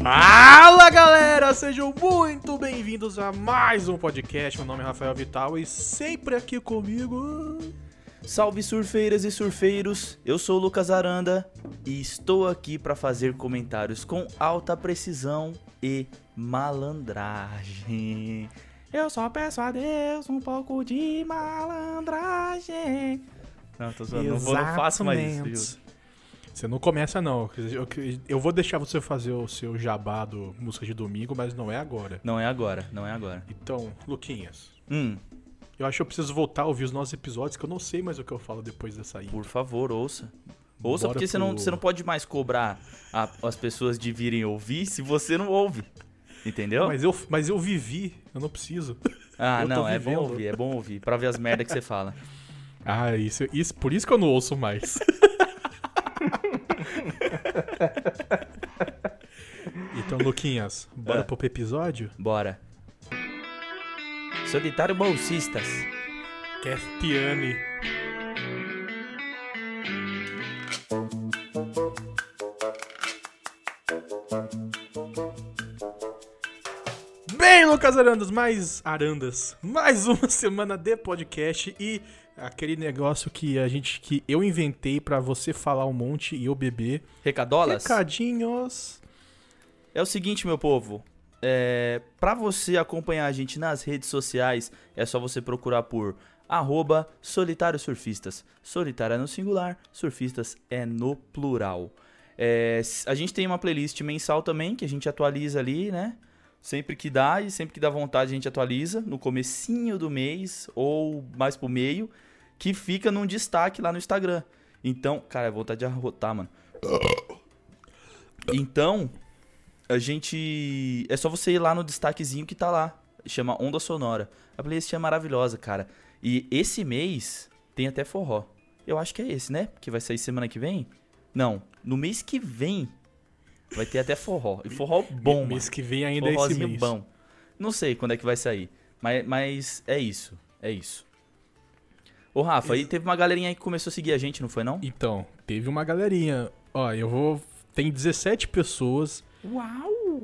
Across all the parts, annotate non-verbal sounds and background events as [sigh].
Fala galera, sejam muito bem-vindos a mais um podcast. Meu nome é Rafael Vital e sempre aqui comigo. Salve surfeiras e surfeiros, eu sou o Lucas Aranda e estou aqui para fazer comentários com alta precisão e malandragem. Eu só peço a Deus um pouco de malandragem. Não, tô zoando, não, vou, não faço mais isso? Você não começa, não. Eu, eu vou deixar você fazer o seu jabá do música de domingo, mas não é agora. Não é agora, não é agora. Então, Luquinhas. Hum, Eu acho que eu preciso voltar a ouvir os nossos episódios, que eu não sei mais o que eu falo depois dessa aí. por favor, ouça. Ouça, Bora porque você não, pro- você não pode mais cobrar a- as pessoas de virem ouvir se você não ouve. Entendeu? Mas eu, mas eu vivi, eu não preciso. ah, [laughs] eu não, é bom ouvir, é bom ouvir, pra ver as merdas que você fala. Ah, isso, isso, por isso que eu não ouço mais. [laughs] [laughs] então, Luquinhas, bora É. pro episódio? Bora. Solitário Bolsistas. Castiane. Bem, Lucas Arandas, mais Arandas, mais uma [laughs] semana de podcast e aquele negócio que a gente que eu inventei pra você falar um monte e eu beber. Recadolas? Recadinhos. É o seguinte, meu povo. É, para você acompanhar a gente nas redes sociais, é só você procurar por arroba Solitário Surfistas. Solitário é no singular, surfistas é no plural. É, a gente tem uma playlist mensal também, que a gente atualiza ali, né? Sempre que dá e sempre que dá vontade a gente atualiza, no comecinho do mês ou mais pro meio, que fica num destaque lá no Instagram. Então, cara, é vontade de arrotar, mano. Então, a gente. É só você ir lá no destaquezinho que tá lá. Chama Onda Sonora. A playlist é maravilhosa, cara. E esse mês tem até forró. Eu acho que é esse, né? Que vai sair semana que vem? Não. No mês que vem vai ter até forró. E forró [laughs] bom, mano. mês que vem ainda é esse mês. bom. Não sei quando é que vai sair. Mas, mas é isso. É isso. Ô, Rafa, aí teve uma galerinha aí que começou a seguir a gente, não foi não? Então, teve uma galerinha. Ó, eu vou. Tem 17 pessoas. Uau!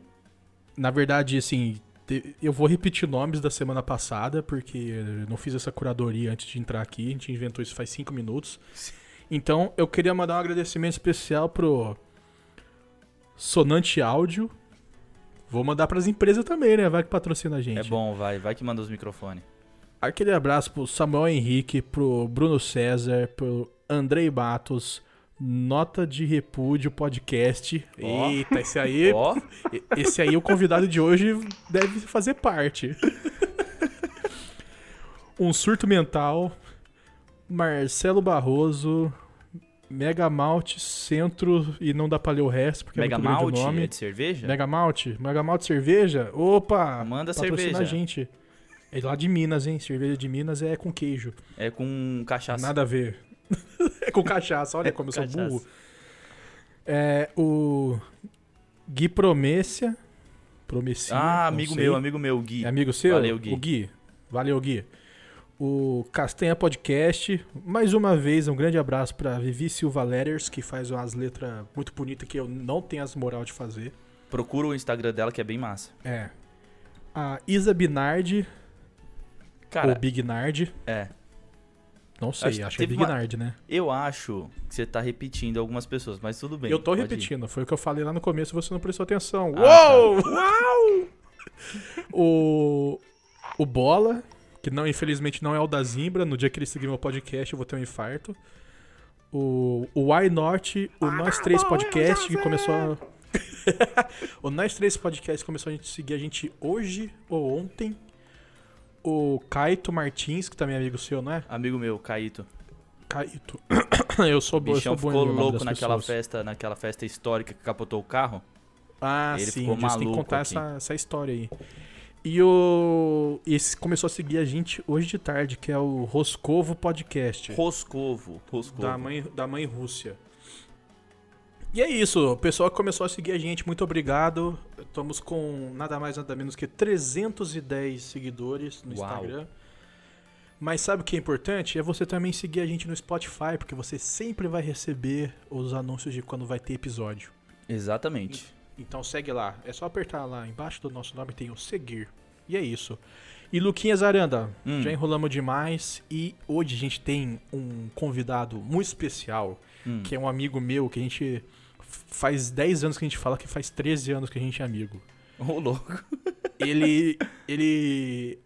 Na verdade, assim, te- eu vou repetir nomes da semana passada, porque eu não fiz essa curadoria antes de entrar aqui. A gente inventou isso faz 5 minutos. Então, eu queria mandar um agradecimento especial pro Sonante Áudio. Vou mandar pras empresas também, né? Vai que patrocina a gente. É bom, vai. Vai que manda os microfones. Aquele abraço pro Samuel Henrique, pro Bruno César, pro Andrei Matos, Nota de Repúdio Podcast. Ó. Eita, esse aí, [laughs] Ó, esse aí, o convidado de hoje deve fazer parte. um surto mental, Marcelo Barroso, Mega Malte, Centro e não dá pra ler o resto porque Mega é muito grande Malte o é nome. de cerveja? Mega Malte, Mega Malte cerveja? Opa! Manda cerveja. a gente. É lá de Minas, hein? Cerveja de Minas é com queijo. É com cachaça. Nada a ver. [laughs] é com cachaça, olha como eu sou Cachaça. burro. É o Gui Promessia. Promessia. Ah, amigo sei. meu, amigo meu, Gui. É amigo seu? Valeu, Gui. O Gui. Valeu, Gui. O Castanha Podcast. Mais uma vez, um grande abraço pra Vivi Silva Letters, que faz umas letras muito bonitas que eu não tenho as moral de fazer. Procura o Instagram dela que é bem massa. É. A Isa Binardi, Cara, ou Big Nard. é. Não sei, Acho acho, que é Big uma- Nard, né? Eu acho que você tá repetindo algumas pessoas, mas tudo bem. eu tô pode ir. repetindo, foi o que eu falei lá no começo e você não prestou atenção. Ah, tá. Uou! Uau! o, o Bola, que não, infelizmente não é o da Zimbra, no dia que ele seguir meu podcast eu vou ter um infarto. O, o Why Not, o Nós Três Podcast, que começou a... [laughs] o Nós Três Podcast começou a gente seguir a gente hoje ou ontem. O Kaito Martins, que também é amigo seu, não é? Amigo meu, Caíto. Caíto. [coughs] eu sou bom, eu bichão sou bom em ficou louco naquela pessoas. festa, naquela festa histórica que capotou o carro. Ah, Ele sim, ficou gente tem que maluco contar aqui. essa, essa história aí. E o. Esse começou a seguir a gente hoje de tarde, que é o Roscovo Podcast. Roscovo. Roscovo. Da mãe, da mãe Rússia. E é isso, o pessoal que começou a seguir a gente, muito obrigado. Estamos com nada mais nada menos que 310 seguidores no Uau. Instagram. Mas sabe o que é importante? É você também seguir a gente no Spotify, porque você sempre vai receber os anúncios de quando vai ter episódio. Exatamente. Então segue lá. É só apertar lá embaixo do nosso nome tem o seguir. E é isso. E Luquinhas Aranda, Hum. já enrolamos demais e hoje a gente tem um convidado muito especial, Hum. que é um amigo meu que a gente faz 10 anos que a gente fala que faz 13 anos que a gente é amigo. Ô, louco. Ele ele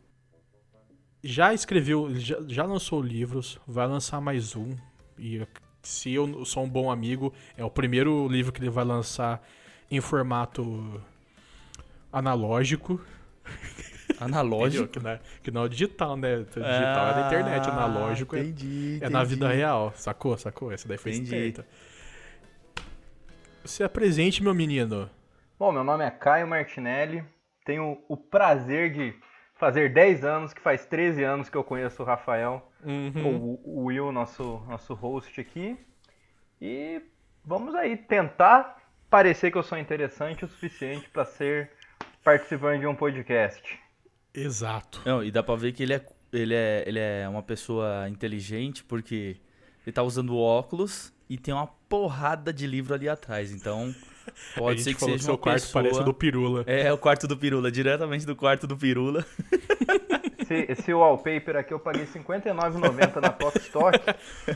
já escreveu, já, já lançou livros, vai lançar mais um e se eu sou um bom amigo, é o primeiro livro que ele vai lançar em formato analógico. Analógico. Que não, é, que não é digital, né? Digital é da internet, analógico é, Ah, entendi, é na vida entendi. real. Sacou? Sacou? Essa daí foi Entendi. esperta. Se apresente, meu menino. Bom, meu nome é Caio Martinelli. Tenho o prazer de fazer 10 anos, que faz 13 anos que eu conheço o Rafael, Uhum. o, Will, nosso, nosso host aqui. E vamos aí tentar parecer que eu sou interessante o suficiente para ser participante de um podcast. Exato. Não, e dá pra ver que ele é, ele, é, ele é uma pessoa inteligente, porque ele tá usando óculos e tem uma porrada de livro ali atrás. Então, [laughs] pode ser que seja seu uma quarto pessoa... parece o do Pirula. É, o quarto do Pirula, diretamente do quarto do Pirula. [laughs] Esse, esse wallpaper aqui eu paguei R$ 59,90 na Top Stock.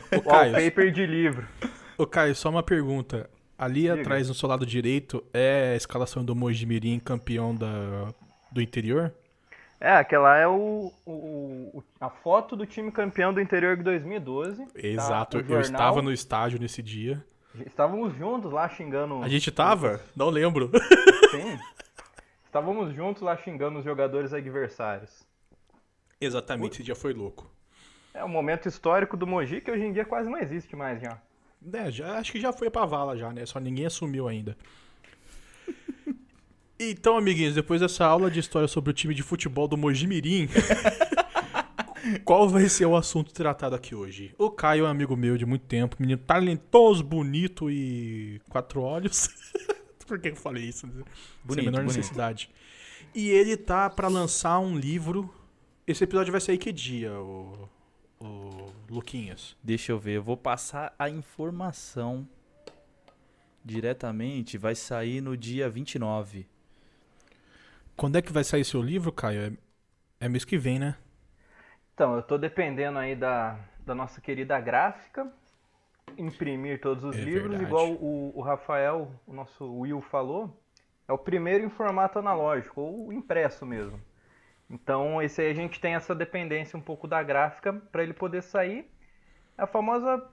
Caio. Wallpaper de livro. Ô, Caio, só uma pergunta. Ali Diga. atrás, no seu lado direito, é a escalação do Mojimirim campeão da, do interior? É, aquela é o, o- a foto do time campeão do interior de 2012. Exato, o eu estava no estádio nesse dia. Estávamos juntos lá xingando. A gente tava? Não lembro. Sim. Estávamos juntos lá xingando os jogadores adversários. Exatamente, esse dia foi louco. É um momento histórico do Mogi que hoje em dia quase não existe mais já. É, já, acho que já foi pra vala já, né? Só ninguém assumiu ainda. Então, amiguinhos, depois dessa aula de história sobre o time de futebol do Mojimirim, [laughs] qual vai ser o assunto tratado aqui hoje? O Caio é um amigo meu de muito tempo, menino talentoso, bonito e quatro olhos. [laughs] Por que eu falei isso? Sem Bonito, a menor bonito. necessidade. E ele tá pra lançar um livro. Esse episódio vai sair que dia, o, o Luquinhas? Deixa eu ver, eu vou passar a informação diretamente. Vai sair no dia 29. Quando é que vai sair seu livro, Caio? É, é mês que vem, né? Então, eu tô dependendo aí da, da nossa querida gráfica imprimir todos os É livros, verdade. igual o, o Rafael, o nosso Will falou. É o primeiro em formato analógico, ou impresso mesmo. Então, esse aí a gente tem essa dependência um pouco da gráfica para ele poder sair. A famosa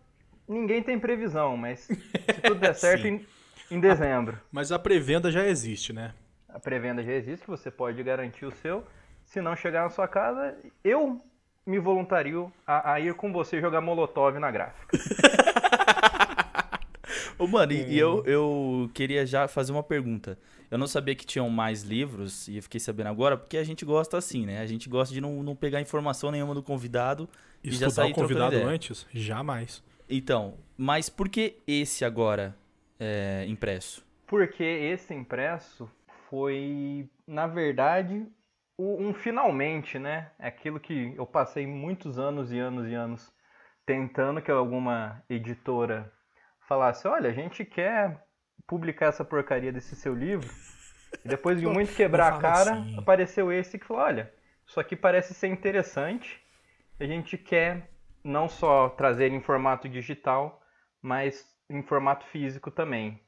ninguém tem previsão, mas se tudo der [laughs] certo em, em dezembro. Mas a pré-venda já existe, né? A pré-venda já existe, você pode garantir o seu. Se não chegar na sua casa, eu me voluntario a, a ir com você jogar Molotov na gráfica. [laughs] Ô, mano, e, e eu, eu queria já fazer uma pergunta. Eu não sabia que tinham mais livros, e eu fiquei sabendo agora, porque a gente gosta assim, né? A gente gosta de não, não pegar informação nenhuma do convidado e já Estudar sair o convidado antes? Jamais. Então, mas por que esse agora é impresso? Porque esse impresso foi, na verdade, um finalmente, né? É Aquilo que eu passei muitos anos e anos e anos tentando que alguma editora falasse: olha, a gente quer publicar essa porcaria desse seu livro. E depois de muito quebrar a cara, assim. apareceu esse que falou: olha, isso aqui parece ser interessante. A gente quer não só trazer em formato digital, mas em formato físico também.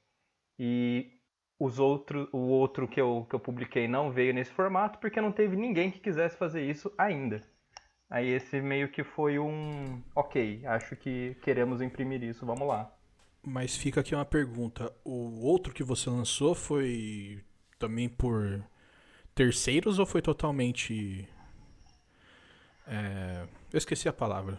E os outro, o outro que eu, que eu publiquei não veio nesse formato porque não teve ninguém que quisesse fazer isso ainda. Aí esse meio que foi um. Ok, acho que queremos imprimir isso, vamos lá. Mas fica aqui uma pergunta. O outro que você lançou foi também por terceiros ou foi totalmente. É... Eu esqueci a palavra.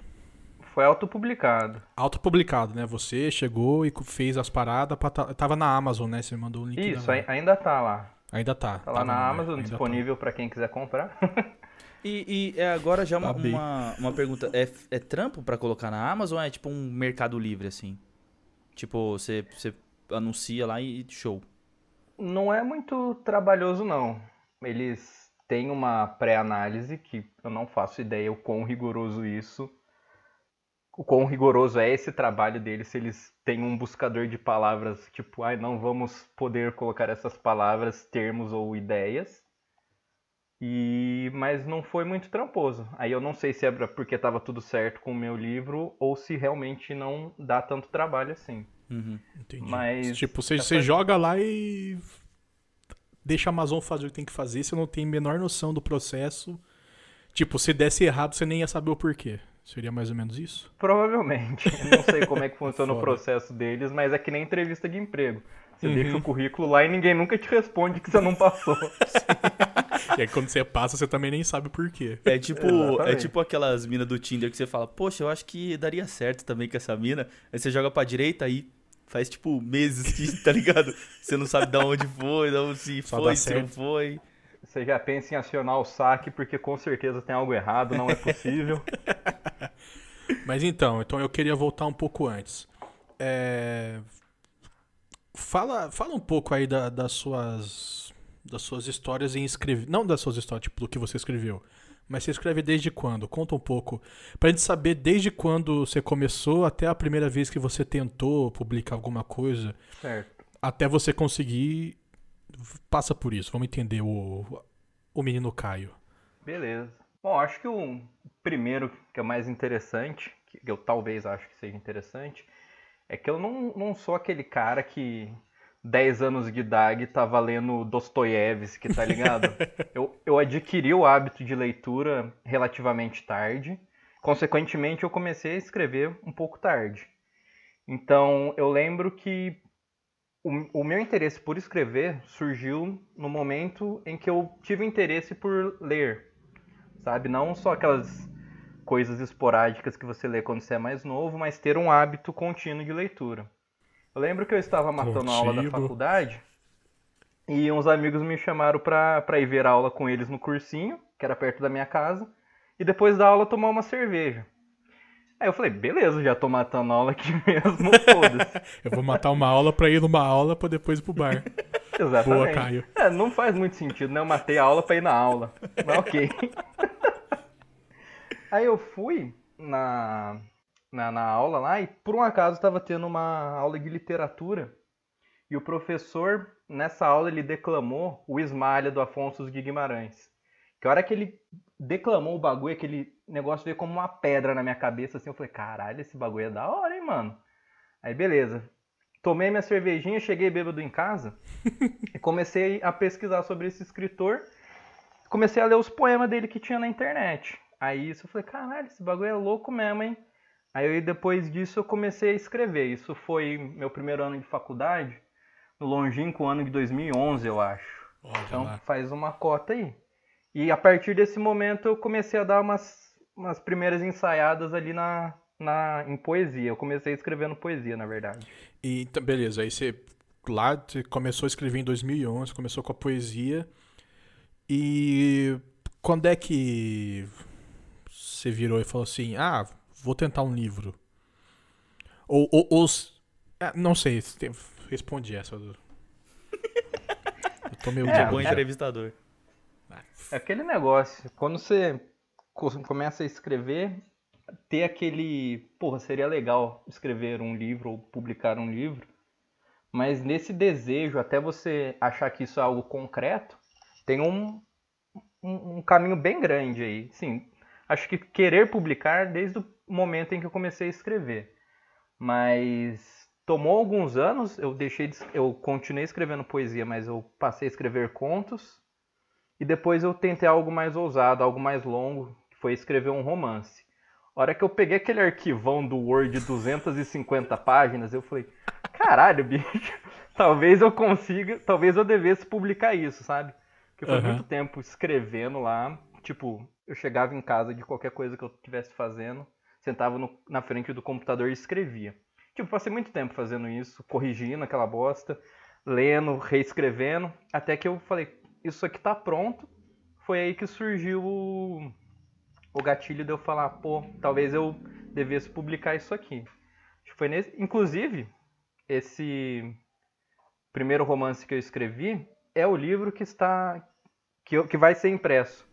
Foi autopublicado. Autopublicado, né? Você chegou e fez as paradas. Pra ta- Tava na Amazon, né? Você mandou o link. Isso, da... ai- ainda tá lá. Ainda tá. Tá lá na no- Amazon, tá. disponível para quem quiser comprar. [laughs] E, e é agora já uma, Tá uma, uma pergunta. É, é trampo pra colocar na Amazon ou é tipo um mercado livre, assim? Tipo, você, você anuncia lá e show. Não é muito trabalhoso, não. Eles têm uma pré-análise que eu não faço ideia o quão rigoroso isso. O quão rigoroso é esse trabalho deles, se eles têm um buscador de palavras, tipo, ai, não vamos poder colocar essas palavras, termos ou ideias. E mas não foi muito tramposo. Aí eu não sei se é porque estava tudo certo com o meu livro ou se realmente não dá tanto trabalho assim. Uhum. Entendi. Mas Tipo, você, essa- você joga lá e deixa a Amazon fazer o que tem que fazer, você não tem a menor noção do processo. Tipo, se desse errado, você nem ia saber o porquê. Seria mais ou menos isso? Provavelmente. Eu não sei como é que [laughs] funciona o processo deles, mas é que nem entrevista de emprego. Você Uhum. deixa o currículo lá e ninguém nunca te responde que você não passou. [laughs] E aí quando você passa, você também nem sabe o porquê. É tipo, é tipo aquelas minas do Tinder que você fala, poxa, eu acho que daria certo também com essa mina. Aí você joga pra direita aí faz tipo meses que, [laughs] tá ligado? Você não sabe de onde foi, de onde se Só foi, se não foi. Você já pensa em acionar o saque porque com certeza tem algo errado, não é possível. [laughs] Mas então, então eu queria voltar um pouco antes. É, Fala, fala um pouco aí da- das suas das suas histórias em escrever, não das suas histórias, tipo do que você escreveu, mas você escreve desde quando? Conta um pouco pra gente saber desde quando você começou até a primeira vez que você tentou publicar alguma coisa, Certo. até você conseguir passa por isso. Vamos entender o o menino Caio. Beleza. Bom, acho que o primeiro que é o mais interessante, que eu talvez acho que seja interessante, é que eu não, não sou aquele cara que 10 anos de idade tava lendo Dostoiévski, tá ligado? [laughs] eu, eu adquiri o hábito de leitura relativamente tarde. Consequentemente, eu comecei a escrever um pouco tarde. Então, eu lembro que o, o meu interesse por escrever surgiu no momento em que eu tive interesse por ler, sabe? Não só aquelas coisas esporádicas que você lê quando você é mais novo, mas ter um hábito contínuo de leitura. Eu lembro que eu estava matando a aula da faculdade e uns amigos me chamaram pra ir ver a aula com eles no cursinho, que era perto da minha casa, e depois da aula tomar uma cerveja. Aí eu falei, beleza, já tô matando a aula aqui [laughs] mesmo, foda-se. [laughs] Eu vou matar uma aula pra ir numa aula pra depois ir pro bar. [laughs] Exatamente. Boa, Caio. É, não faz muito sentido, né? Eu matei a aula pra ir na aula. Mas ok. Aí eu fui na, na, na aula lá e por um acaso estava tendo uma aula de literatura e o professor, nessa aula, ele declamou o Ismalha do Afonso de Guimarães. Que a hora que ele declamou o bagulho, aquele negócio veio como uma pedra na minha cabeça, assim, eu falei, caralho, esse bagulho é da hora, hein, mano? Aí beleza. Tomei minha cervejinha, cheguei bêbado em casa [laughs] e comecei a pesquisar sobre esse escritor. Comecei a ler os poemas dele que tinha na internet. Aí isso eu falei, caralho, esse bagulho é louco mesmo, hein? Aí depois disso eu comecei a escrever. Isso foi meu primeiro ano de faculdade, no longínquo ano de 2011, eu acho. Olha Então lá. faz uma cota aí. E a partir desse momento eu comecei a dar umas, umas primeiras ensaiadas ali na, na, em poesia. Eu comecei escrevendo poesia, na verdade. E então, beleza, aí você lá você começou a escrever em 2011, começou com a poesia. E quando é que você virou e falou assim: "Ah, vou tentar um livro"? Ou, ou, ou ah, não sei, responde essa. [laughs] Eu tô meio É, de Bom entrevistador. É aquele negócio, quando você começa a escrever, ter aquele, porra, seria legal escrever um livro ou publicar um livro, mas nesse desejo, até você achar que isso é algo concreto, tem um, um, um caminho bem grande aí. Sim, acho que querer publicar desde o momento em que eu comecei a escrever, mas tomou alguns anos, eu deixei de, eu continuei escrevendo poesia, mas eu passei a escrever contos. E depois eu tentei algo mais ousado, algo mais longo, foi escrever um romance. A hora que eu peguei aquele arquivão do Word de 250 páginas, eu falei, caralho, [laughs] bicho, talvez eu consiga, talvez eu devesse publicar isso, sabe? Porque foi Aham. muito tempo escrevendo lá, tipo, eu chegava em casa de qualquer coisa que eu estivesse fazendo, sentava no- na frente do computador e escrevia. Tipo, passei muito tempo fazendo isso, corrigindo aquela bosta, lendo, reescrevendo, até que eu falei, isso aqui tá pronto. Foi aí que surgiu o, gatilho de eu falar, pô, talvez eu devesse publicar isso aqui. Foi nesse, inclusive, esse primeiro romance que eu escrevi é o livro que está que, eu- que vai ser impresso.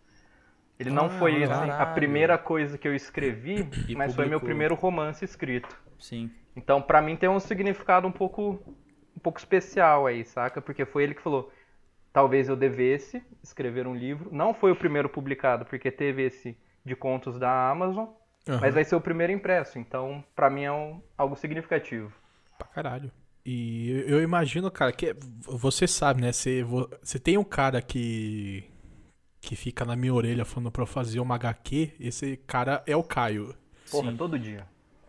Ele não Ah, foi assim, a primeira coisa que eu escrevi, E mas foi meu publicou. primeiro romance escrito. Sim. Então, pra mim tem um significado um pouco um pouco especial aí, saca? Porque foi ele que falou: "Talvez eu devesse escrever um livro". Não foi o primeiro publicado, porque teve esse de contos da Amazon, Aham. mas vai ser o primeiro impresso. Então, pra mim é um- algo significativo. Pra caralho. E eu eu imagino, cara, que você sabe, né? Você, vo- você tem um cara que que fica na minha orelha falando pra eu fazer uma HQ, esse cara é o Caio. Porra, Sim. todo dia.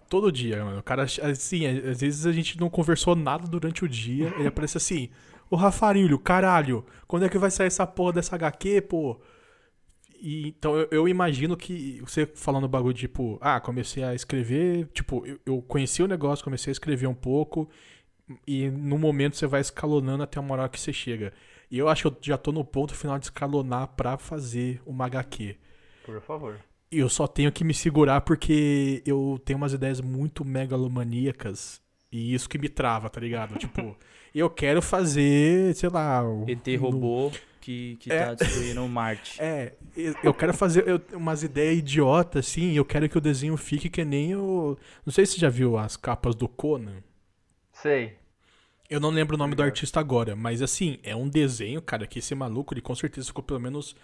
Todo dia, mano. O cara, assim, às vezes a gente não conversou nada durante o dia. Ele aparece assim: Ô Rafarilho, caralho, quando é que vai sair essa porra dessa HQ, pô? E, então eu, eu imagino que você falando bagulho tipo, ah, comecei a escrever, tipo, eu, eu conheci o negócio, comecei a escrever um pouco, e no momento você vai escalonando até uma hora que você chega. E eu acho que eu já tô no ponto final de escalonar pra fazer uma HQ. Por favor. E eu só tenho que me segurar porque eu tenho umas ideias muito megalomaníacas. E isso que me trava, tá ligado? tipo, [laughs] eu quero fazer, sei lá. o- ET robô que, que É. tá destruindo Marte. É, eu quero fazer eu- umas ideias idiotas, assim, e eu quero que o desenho fique que nem o. Não sei se você já viu as capas do Conan. Sei. Eu não lembro o nome do artista agora, mas assim, é um desenho, cara, que esse maluco, ele com certeza ficou pelo menos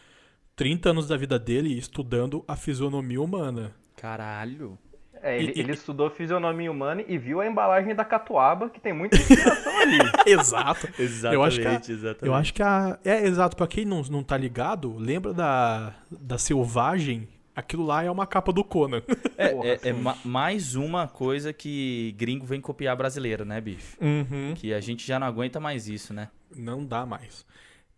30 anos da vida dele estudando a fisionomia humana. Caralho. É, ele, E- ele [laughs] estudou fisionomia humana e viu a embalagem da catuaba, que tem muita inspiração ali. [laughs] Exato. Exatamente, Eu acho que a- exatamente. Eu acho que a. É, exato, pra quem não, não tá ligado, lembra da, da Selvagem? Aquilo lá é uma capa do Conan. É, Porra, é- é ma- mais uma coisa que gringo vem copiar brasileiro, né, bicho? Uhum. Que a gente já não aguenta mais isso, né? Não dá mais.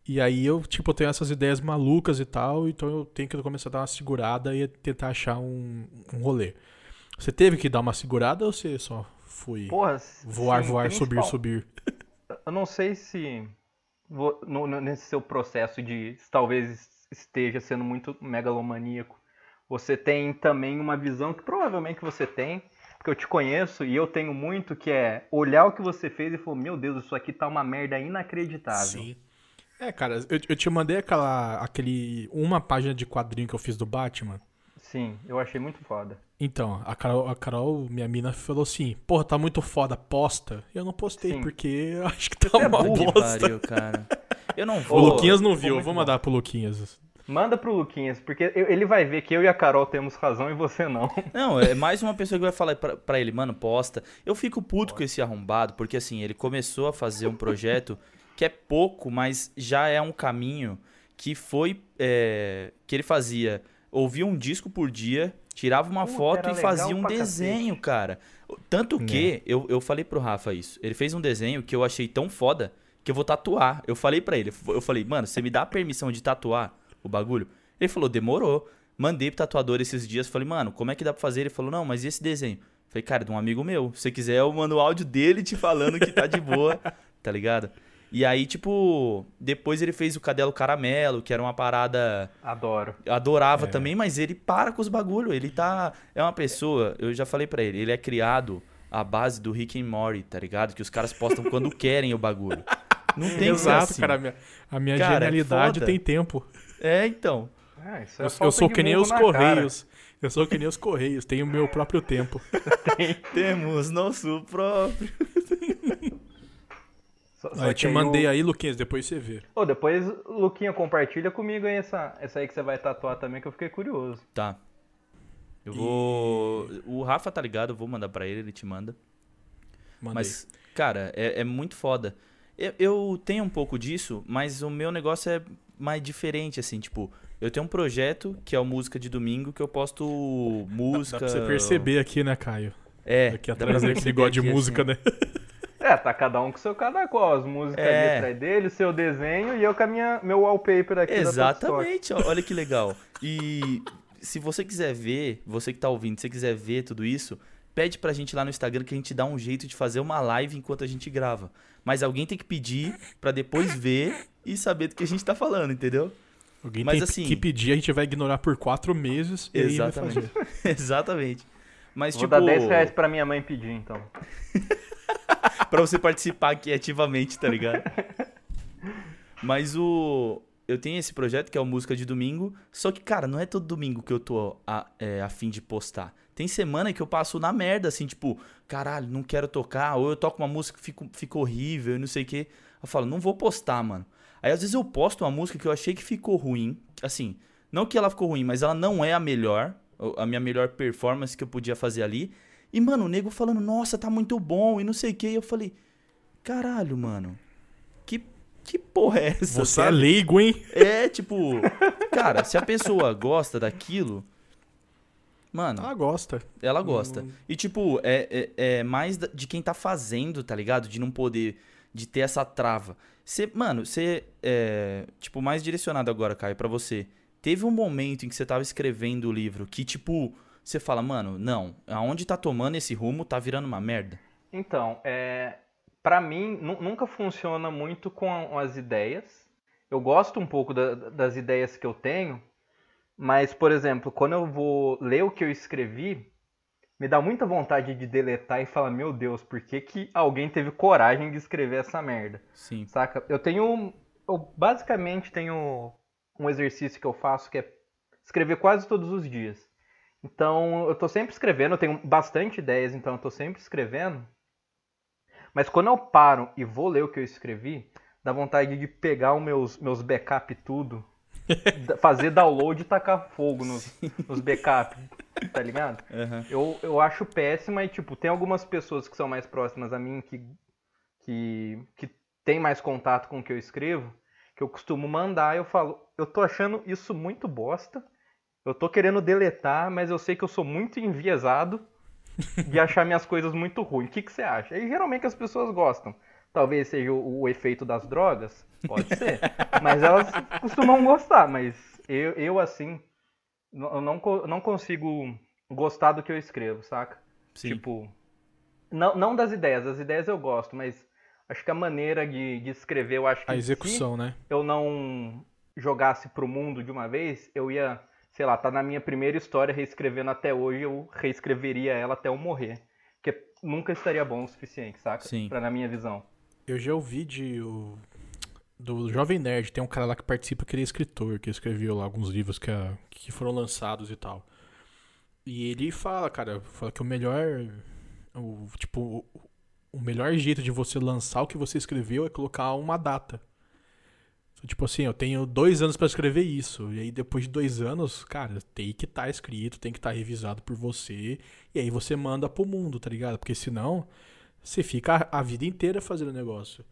E aí eu, tipo, tenho essas ideias malucas e tal, então eu tenho que começar a dar uma segurada e tentar achar um, um rolê. Você teve que dar uma segurada ou você só foi Porra, voar, sim, voar, subir, subir? Eu não sei se vo- no- nesse seu processo de talvez esteja sendo muito megalomaníaco, você tem também uma visão que provavelmente você tem, porque eu te conheço e eu tenho muito, que é olhar o que você fez e falar, meu Deus, isso aqui tá uma merda inacreditável. Sim. É, cara, eu, eu te mandei aquela, aquele, uma página de quadrinho que eu fiz do Batman. Sim, eu achei muito foda. Então, a Carol, a Carol, minha mina, falou assim: Porra, tá muito foda, posta. Eu não postei Sim. porque eu acho que tá Você é uma bosta. pariu, cara. Eu não O vou. Luquinhas não viu, eu vou bom. mandar pro Luquinhas. Manda pro Luquinhas, porque ele vai ver que eu e a Carol temos razão e você não. Não, é mais uma pessoa que vai falar pra, pra ele, mano, posta. Eu fico puto com esse arrombado, porque assim, ele começou a fazer um projeto que é pouco, mas já é um caminho que foi. é, que ele fazia. Ouvia um disco por dia, tirava uma Puta, foto e fazia um desenho, cacete. cara. Tanto que, eu, eu falei pro Rafa isso. Ele fez um desenho que eu achei tão foda que eu vou tatuar. Eu falei pra ele, eu falei, mano, você me dá a permissão de tatuar o bagulho? Ele falou, demorou. Mandei pro tatuador esses dias, falei, mano, como é que dá pra fazer? Ele falou, não, mas e esse desenho? Falei, cara, de um amigo meu. Se você quiser, eu mando o áudio dele te falando que tá de boa, [laughs] tá ligado? E aí, tipo, depois ele fez o Cadelo Caramelo, que era uma parada. Adoro. Eu adorava É. também, mas ele para com os bagulho. Ele tá. É uma pessoa, eu já falei pra ele, ele é criado à base do Rick and Morty, tá ligado? Que os caras postam quando [laughs] querem o bagulho. Não tem Exato, assim. cara. A minha, a minha Cara, é genialidade foda. tem tempo. É, então. Ah, isso é Eu, eu falta sou que nem os na cara. Correios. Eu sou que nem os Correios, tenho o meu próprio tempo. [laughs] Temos nosso próprio. [laughs] Só- só eu te mandei o- aí, Luquinhas, depois você vê. Ô, depois, Luquinha, compartilha comigo aí essa, essa aí que você vai tatuar também, que eu fiquei curioso. Tá. Eu vou. O Rafa tá ligado, eu vou mandar pra ele, ele te manda. Mandei. Mas, cara, é, é muito foda. Eu, eu tenho um pouco disso, mas o meu negócio é mais diferente, assim, tipo, eu tenho um projeto que é o Música de Domingo, que eu posto música. Dá pra você perceber aqui, né, Caio? É, Aqui atrás dele que ele gosta de música, assim. né? [laughs] É, tá cada um com seu cada qual, as músicas É. ali atrás dele, seu desenho e eu com a minha, meu wallpaper aqui. Exatamente, ó, olha que legal. E se você quiser ver, você que tá ouvindo, se você quiser ver tudo isso, pede pra gente lá no Instagram que a gente dá um jeito de fazer uma live enquanto a gente grava. Mas alguém tem que pedir pra depois ver e saber do que a gente tá falando, entendeu? Alguém Mas tem assim- que pedir, a gente vai ignorar por quatro meses e Exatamente. [laughs] Exatamente. Mas Vou tipo, dar 10 reais pra minha mãe pedir, então. [laughs] pra você participar aqui ativamente, tá ligado? Mas o eu tenho esse projeto que é o Música de Domingo, só que, cara, não é todo domingo que eu tô a, é, a fim de postar. Tem semana que eu passo na merda, assim, tipo, caralho, não quero tocar, ou eu toco uma música que fica, fica horrível e não sei o quê. Eu falo, não vou postar, mano. Aí às vezes eu posto uma música que eu achei que ficou ruim, assim, não que ela ficou ruim, mas ela não é a melhor, a minha melhor performance que eu podia fazer ali. E, mano, o nego falando, nossa, tá muito bom e não sei o quê. E eu falei, caralho, mano, que que porra é essa? Você sabe? é leigo, hein? É, tipo, cara, se a pessoa gosta daquilo. Mano. Ela gosta. Ela gosta. Hum. E, tipo, é, é, é, mais de quem tá fazendo, tá ligado? De não poder. De ter essa trava. Você, mano, você. É, tipo, mais direcionado agora, Caio, para você. Teve um momento em que você tava escrevendo o livro que, tipo, você fala, mano, não, aonde tá tomando esse rumo tá virando uma merda. Então, é, para mim, nunca funciona muito com as ideias. Eu gosto um pouco da, das ideias que eu tenho, mas, por exemplo, quando eu vou ler o que eu escrevi, me dá muita vontade de deletar e falar, meu Deus, por que, que alguém teve coragem de escrever essa merda? Sim. Saca? Eu tenho. Eu basicamente tenho um exercício que eu faço que é escrever quase todos os dias. Então, eu tô sempre escrevendo, eu tenho bastante ideias, então eu tô sempre escrevendo. Mas quando eu paro e vou ler o que eu escrevi, dá vontade de pegar os meus, meus backup tudo, [laughs] fazer download e tacar fogo nos, nos backup, tá ligado? Uhum. Eu, eu acho péssima e, tipo, tem algumas pessoas que são mais próximas a mim que, que, que tem mais contato com o que eu escrevo, que eu costumo mandar eu falo, eu tô achando isso muito bosta, eu tô querendo deletar, mas eu sei que eu sou muito enviesado de [laughs] achar minhas coisas muito ruins. O que, que você acha? E geralmente as pessoas gostam. Talvez seja o, o efeito das drogas, pode ser. [laughs] mas elas costumam gostar, mas eu, eu assim, eu não, não consigo gostar do que eu escrevo, saca? Sim. Tipo, não, não das ideias, as ideias eu gosto, mas acho que a maneira de, de escrever, eu acho que. A execução, né? Eu não jogasse pro mundo de uma vez, eu ia sei lá, tá na minha primeira história reescrevendo até hoje, eu reescreveria ela até eu morrer. Porque nunca estaria bom o suficiente, saca? Sim. Pra na minha visão. Eu já ouvi de o, do Jovem Nerd, tem um cara lá que participa que ele é escritor, que escreveu lá alguns livros que, que foram lançados e tal. E ele fala, cara, fala que o melhor. O, tipo, o melhor jeito de você lançar o que você escreveu é colocar uma data. Tipo assim, eu tenho dois anos para escrever isso. E aí, depois de dois anos, cara, tem que estar tá escrito, tem que estar tá revisado por você. E aí você manda pro mundo, tá ligado? Porque senão, você fica a vida inteira fazendo negócio.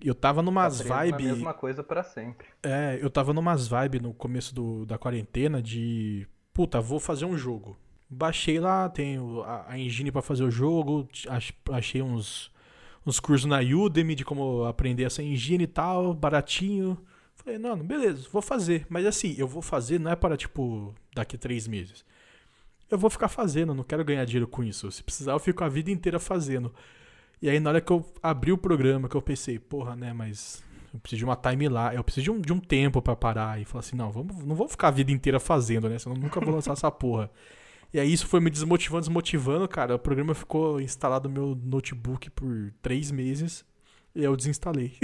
Eu tava numas tá vibes. a mesma coisa para sempre. É, eu tava numas vibes no começo do, da quarentena de. Puta, vou fazer um jogo. Baixei lá, tenho a, a engine para fazer o jogo, achei uns uns cursos na Udemy de como aprender essa engine e tal, baratinho. Falei, não, beleza, vou fazer. Mas assim, eu vou fazer não é para, tipo, daqui três meses. Eu vou ficar fazendo, não quero ganhar dinheiro com isso. Se precisar, eu fico a vida inteira fazendo. E aí, na hora que eu abri o programa, que eu pensei, porra, né, mas eu preciso de uma time lá, eu preciso de um, de um tempo para parar. E falar assim, não, vamos, não vou ficar a vida inteira fazendo, né, senão nunca vou lançar essa porra. E aí isso foi me desmotivando, desmotivando, cara. O programa ficou instalado no meu notebook por três meses e eu desinstalei.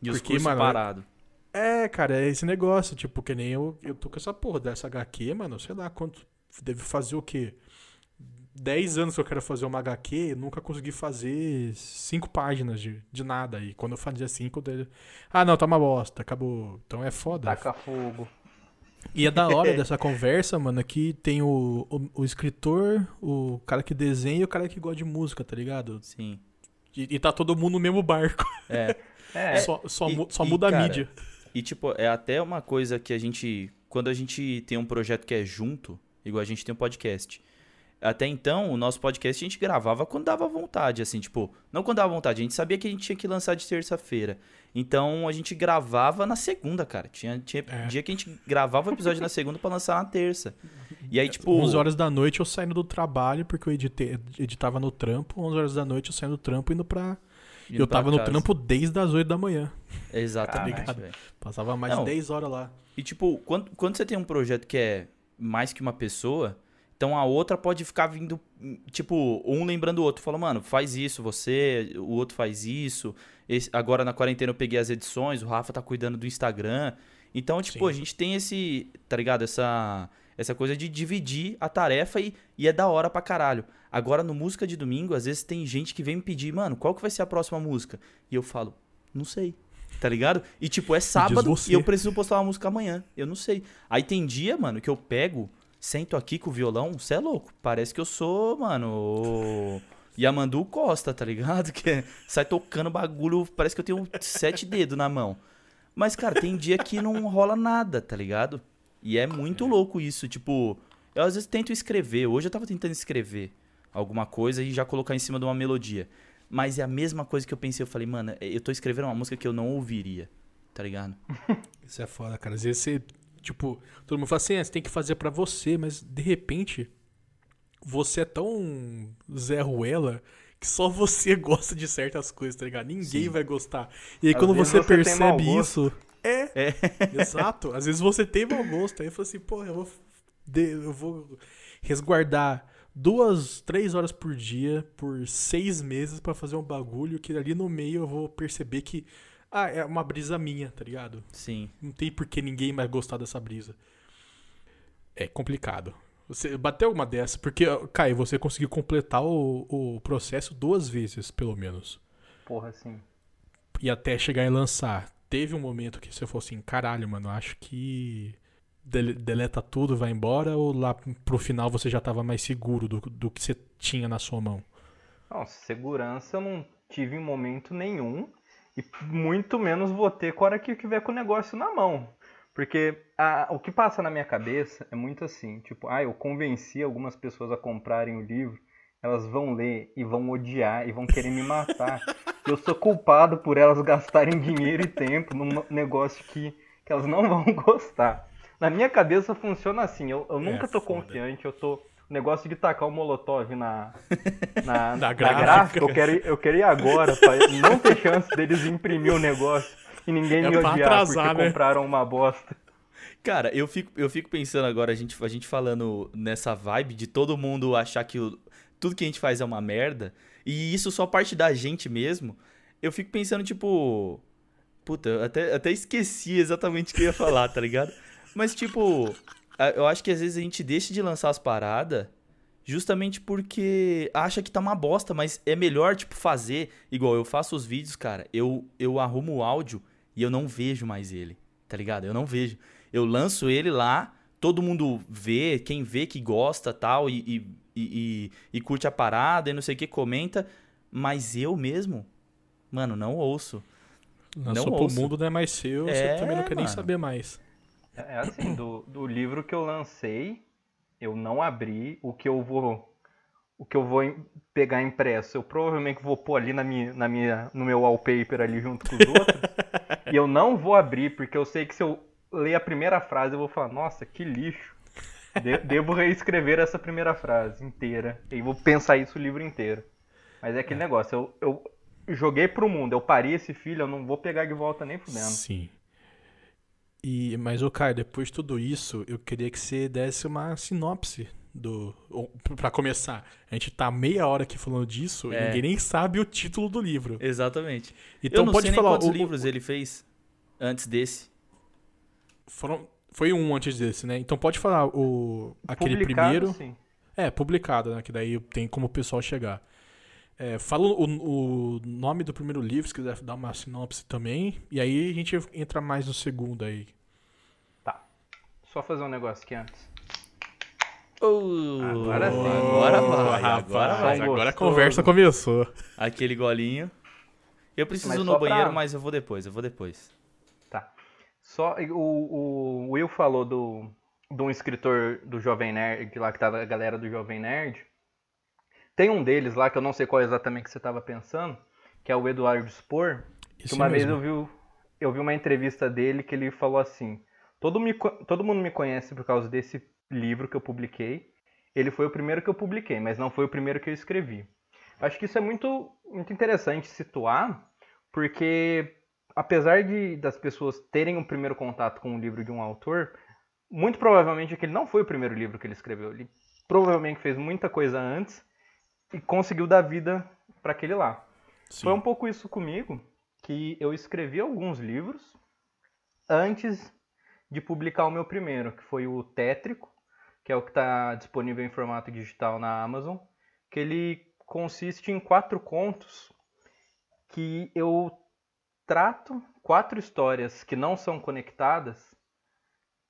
E os Porque, mano, parado. É, cara, é esse negócio, tipo, que nem eu, eu tô com essa porra dessa HQ, mano, sei lá quanto. Deve fazer o quê? 10 anos que eu quero fazer uma HQ, nunca consegui fazer cinco páginas de, de nada. E quando eu fazia cinco, eu... ah, não, tá uma bosta, acabou. Então é foda. Taca fogo. E é da hora [laughs] dessa conversa, mano, que tem o, o, o, escritor, o cara que desenha e o cara que gosta de música, tá ligado? Sim. E, e tá todo mundo no mesmo barco. É. [laughs] é. Só, só, e, só muda cara, a mídia. E, tipo, é até uma coisa que a gente. Quando a gente tem um projeto que é junto, igual a gente tem um podcast. Até então, o nosso podcast a gente gravava quando dava vontade, assim, tipo, não quando dava vontade, a gente sabia que a gente tinha que lançar de terça-feira. Então a gente gravava na segunda, cara. Tinha, tinha é. dia que a gente gravava o episódio na segunda para lançar na terça. E aí, tipo. 11 horas da noite eu saindo do trabalho, porque eu editei, editava no trampo. 11 horas da noite eu saindo do trampo indo pra. Indo eu tava no trampo desde as 8 da manhã. Exatamente. Tá Passava mais não, de 10 horas lá. E tipo, quando, quando você tem um projeto que é mais que uma pessoa, Então a outra pode ficar vindo, tipo, um lembrando o outro. Falou, mano, faz isso, você, o outro faz isso. Esse, agora na quarentena eu peguei as edições, o Rafa tá cuidando do Instagram. Então, tipo, Sim. a gente tem esse, tá ligado? Essa, essa coisa de dividir a tarefa e, e é da hora pra caralho. Agora, no Música de Domingo, às vezes tem gente que vem me pedir, mano, qual que vai ser a próxima música? E eu falo, não sei. Tá ligado? E tipo, é sábado e eu preciso postar uma música amanhã. Eu não sei. Aí tem dia, mano, que eu pego, sento aqui com o violão, cê é louco. Parece que eu sou, mano, Yamandu Costa, tá ligado? [laughs] Que sai tocando bagulho, parece que eu tenho sete dedos na mão. Mas, cara, tem dia que não rola nada, tá ligado? E é muito louco isso. Tipo, eu às vezes tento escrever. Hoje eu tava tentando escrever alguma coisa e já colocar em cima de uma melodia. Mas é a mesma coisa que eu pensei. Eu falei, mano, eu tô escrevendo uma música que eu não ouviria, tá ligado? [laughs] Isso é foda, cara. Às vezes você, tipo, todo mundo fala assim, "É, você tem que fazer pra você, mas de repente você é tão Zé Ruela que só você [laughs] gosta de certas coisas, tá ligado? Ninguém Sim. vai gostar. E aí Às quando você, você percebe isso, é, [laughs] exato. Às vezes você tem mau gosto, aí você fala assim, pô, eu vou, eu vou resguardar duas, três horas por dia por seis meses pra fazer um bagulho que ali no meio eu vou perceber que ah, é uma brisa minha, tá ligado? Sim. Não tem por que ninguém mais gostar dessa brisa. É complicado. Você bateu alguma dessa? Porque, Caio, você conseguiu completar o, o processo duas vezes, pelo menos. Porra, assim. E até chegar e lançar. Teve um momento que você falou assim, caralho, mano, acho que dele- deleta tudo, vai embora, ou lá pro final você já tava mais seguro do, do que você tinha na sua mão? Não, segurança eu não tive em momento nenhum. E muito menos vou ter com a hora que eu tiver com o negócio na mão. Porque a- o que passa na minha cabeça é muito assim, tipo, ah, eu convenci algumas pessoas a comprarem o livro, elas vão ler e vão odiar e vão querer me matar. [laughs] eu sou culpado por elas gastarem dinheiro e tempo num negócio que, que elas não vão [laughs] gostar. Na minha cabeça funciona assim, eu, eu nunca tô foda. confiante, eu tô. Negócio de tacar o molotov na, [laughs] na, Na na gráfica. gráfica, eu quero, ir- eu quero ir agora, pra não ter chance deles imprimir o negócio e ninguém É me odiar atrasar, porque né? compraram uma bosta. Cara, eu fico, eu fico pensando agora, a gente, a gente falando nessa vibe de todo mundo achar que o- tudo que a gente faz é uma merda, e isso só parte da gente mesmo. Eu fico pensando, tipo. Puta, eu até, até esqueci exatamente o que eu ia falar, tá ligado? Mas, tipo, eu acho que às vezes a gente deixa de lançar as paradas justamente porque acha que tá uma bosta, mas é melhor, tipo, fazer. Igual eu faço os vídeos, cara, eu, eu arrumo o áudio e eu não vejo mais ele, tá ligado? Eu não vejo. Eu lanço ele lá, todo mundo vê, quem vê que gosta tal, e, e, e, e- curte a parada e não sei o que, comenta, mas eu mesmo, mano, não ouço. Lançou Não pro ouço. mundo, não é mais seu, É, você também não quer nem mano. saber mais. É assim, do, do livro que eu lancei, eu não abri o que eu vou o que eu vou pegar impresso. Eu provavelmente vou pôr ali na minha, na minha, no meu wallpaper ali junto com os outros. [laughs] e eu não vou abrir, porque eu sei que se eu ler a primeira frase, eu vou falar, nossa, que lixo. De- devo reescrever essa primeira frase inteira. E vou pensar isso o livro inteiro. Mas é aquele negócio, eu, eu joguei pro mundo, eu parei esse filho, eu não vou pegar de volta nem fudendo. Sim. E, mas, ô Caio, depois de tudo isso, eu queria que você desse uma sinopse do. Pra começar, a gente tá meia hora aqui falando disso e É. ninguém nem sabe o título do livro. Exatamente. Então eu não pode sei falar. nem quantos o- o- livros ele fez antes desse. foram, foi um antes desse, né? Então pode falar o aquele Publicado, primeiro. sim. É, publicado, né? Que daí tem como o pessoal chegar. É, fala o, o nome do primeiro livro, se quiser dar uma sinopse também. E aí a gente entra mais no segundo aí. Tá. Só fazer um negócio aqui antes. Oh, Agora sim. Agora Ô, vai, rapaz, agora vai. Agora a conversa começou. Aquele golinho. Eu preciso ir no pra- banheiro, mas eu vou depois, eu vou depois. Tá. Só o, o Will falou do de um escritor do Jovem Nerd, lá que tá a galera do Jovem Nerd. Tem um deles lá que eu não sei qual exatamente que você estava pensando, que é o Eduardo que Isso uma vez mesmo. eu vi, eu vi uma entrevista dele que ele falou assim: todo, me, todo mundo me conhece por causa desse livro que eu publiquei. Ele foi o primeiro que eu publiquei, mas não foi o primeiro que eu escrevi. Acho que isso é muito, muito interessante situar, porque apesar de das pessoas terem um primeiro contato com o livro de um autor, muito provavelmente aquele não foi o primeiro livro que ele escreveu. Ele provavelmente fez muita coisa antes e conseguiu dar vida para aquele lá. Sim. Foi um pouco isso comigo, que eu escrevi alguns livros antes de publicar o meu primeiro, que foi o Tétrico, que é o que está disponível em formato digital na Amazon, que ele consiste em quatro contos que eu trato quatro histórias que não são conectadas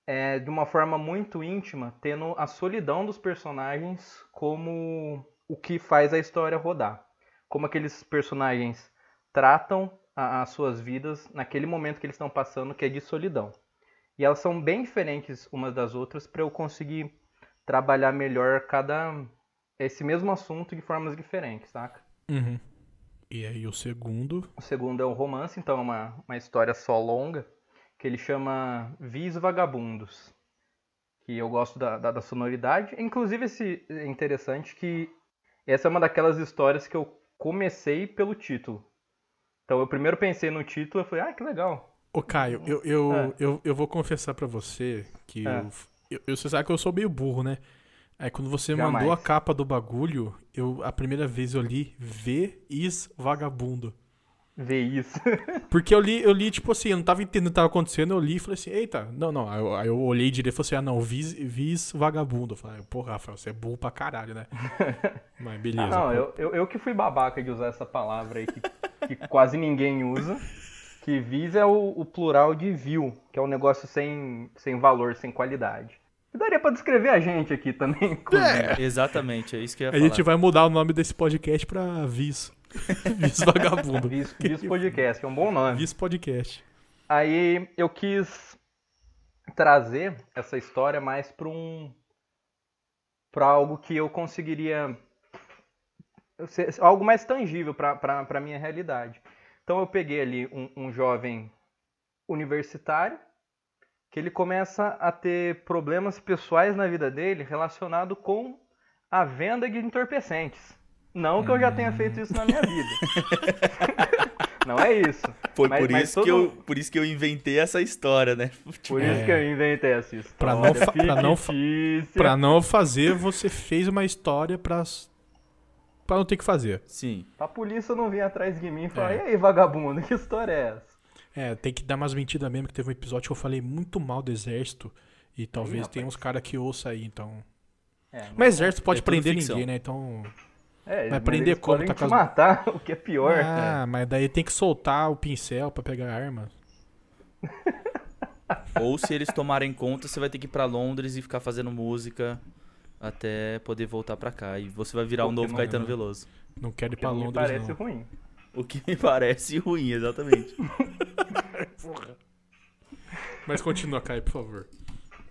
é, de uma forma muito íntima, tendo a solidão dos personagens como o que faz a história rodar. Como aqueles personagens tratam as suas vidas naquele momento que eles estão passando, que é de solidão. E elas são bem diferentes umas das outras para eu conseguir trabalhar melhor cada esse mesmo assunto de formas diferentes, saca? Uhum. E aí o segundo. O segundo é um romance, então é uma, uma história só longa, que ele chama Vis Vagabundos. Que eu gosto da, da, da sonoridade. Inclusive, esse é interessante que essa é uma daquelas histórias que eu comecei pelo título. Então eu primeiro pensei no título e falei, ah, que legal. Ô, Caio, eu, eu, É. eu, eu vou confessar pra você que É. eu, eu, eu- você sabe que eu sou meio burro, né? Aí quando você Jamais. mandou a capa do bagulho, eu a primeira vez eu li V is vagabundo. Ver isso. [laughs] Porque eu li, eu li, tipo assim, eu não tava entendendo o que tava acontecendo, eu li e falei assim, eita, não, não. Aí eu, aí eu olhei direito e falei assim, ah, não, vis, vis vagabundo. Eu falei, porra, Rafael, você é burro pra caralho, né? [laughs] Mas beleza. não, pô. eu, eu, eu que fui babaca de usar essa palavra aí que, que quase ninguém usa. Que vis é o, o plural de vil, que é um negócio sem, sem valor, sem qualidade. E daria pra descrever a gente aqui também. [laughs] inclusive. Exatamente, é isso que eu ia A falar. gente vai mudar o nome desse podcast pra Vis. [laughs] Vis Vagabundo. Vis, Vis Podcast, é um bom nome. Vis Podcast. Aí eu quis trazer essa história mais para um para algo que eu conseguiria ser- algo mais tangível para a minha realidade. Então eu peguei ali um, um jovem universitário que ele começa a ter problemas pessoais na vida dele relacionado com a venda de entorpecentes. Não que eu já tenha feito isso na minha vida. [laughs] Não é isso. Foi Mas- por, mas isso que todo- eu, por isso que eu inventei essa história, né? [laughs] Tipo, Por É. isso que eu inventei essa história. Pra não fa- pra não fa-. Pra não fazer, você fez uma história pra, pra não ter que fazer. Sim. Pra polícia não vir atrás de mim e falar, É. e aí, vagabundo, [laughs] que história é essa? É, tem que dar umas mentiras mesmo, que teve um episódio que eu falei muito mal do exército. E talvez rapaz. tenha uns caras que ouçam aí, então. É, Mas exército pode É prender ficção. ninguém, né? Então. É, vai prender eles como? Tá te com as- matar, [laughs] o que é pior. Ah, mas daí tem que soltar o pincel pra pegar a arma. [laughs] Ou se eles tomarem conta, você vai ter que ir pra Londres e ficar fazendo música até poder voltar pra cá. E você vai virar O um que novo não- Caetano Veloso. Não quero ir Que pra não me Londres, parece não. ruim. [laughs] O que me parece ruim, exatamente. Mas continua, Caio, por favor.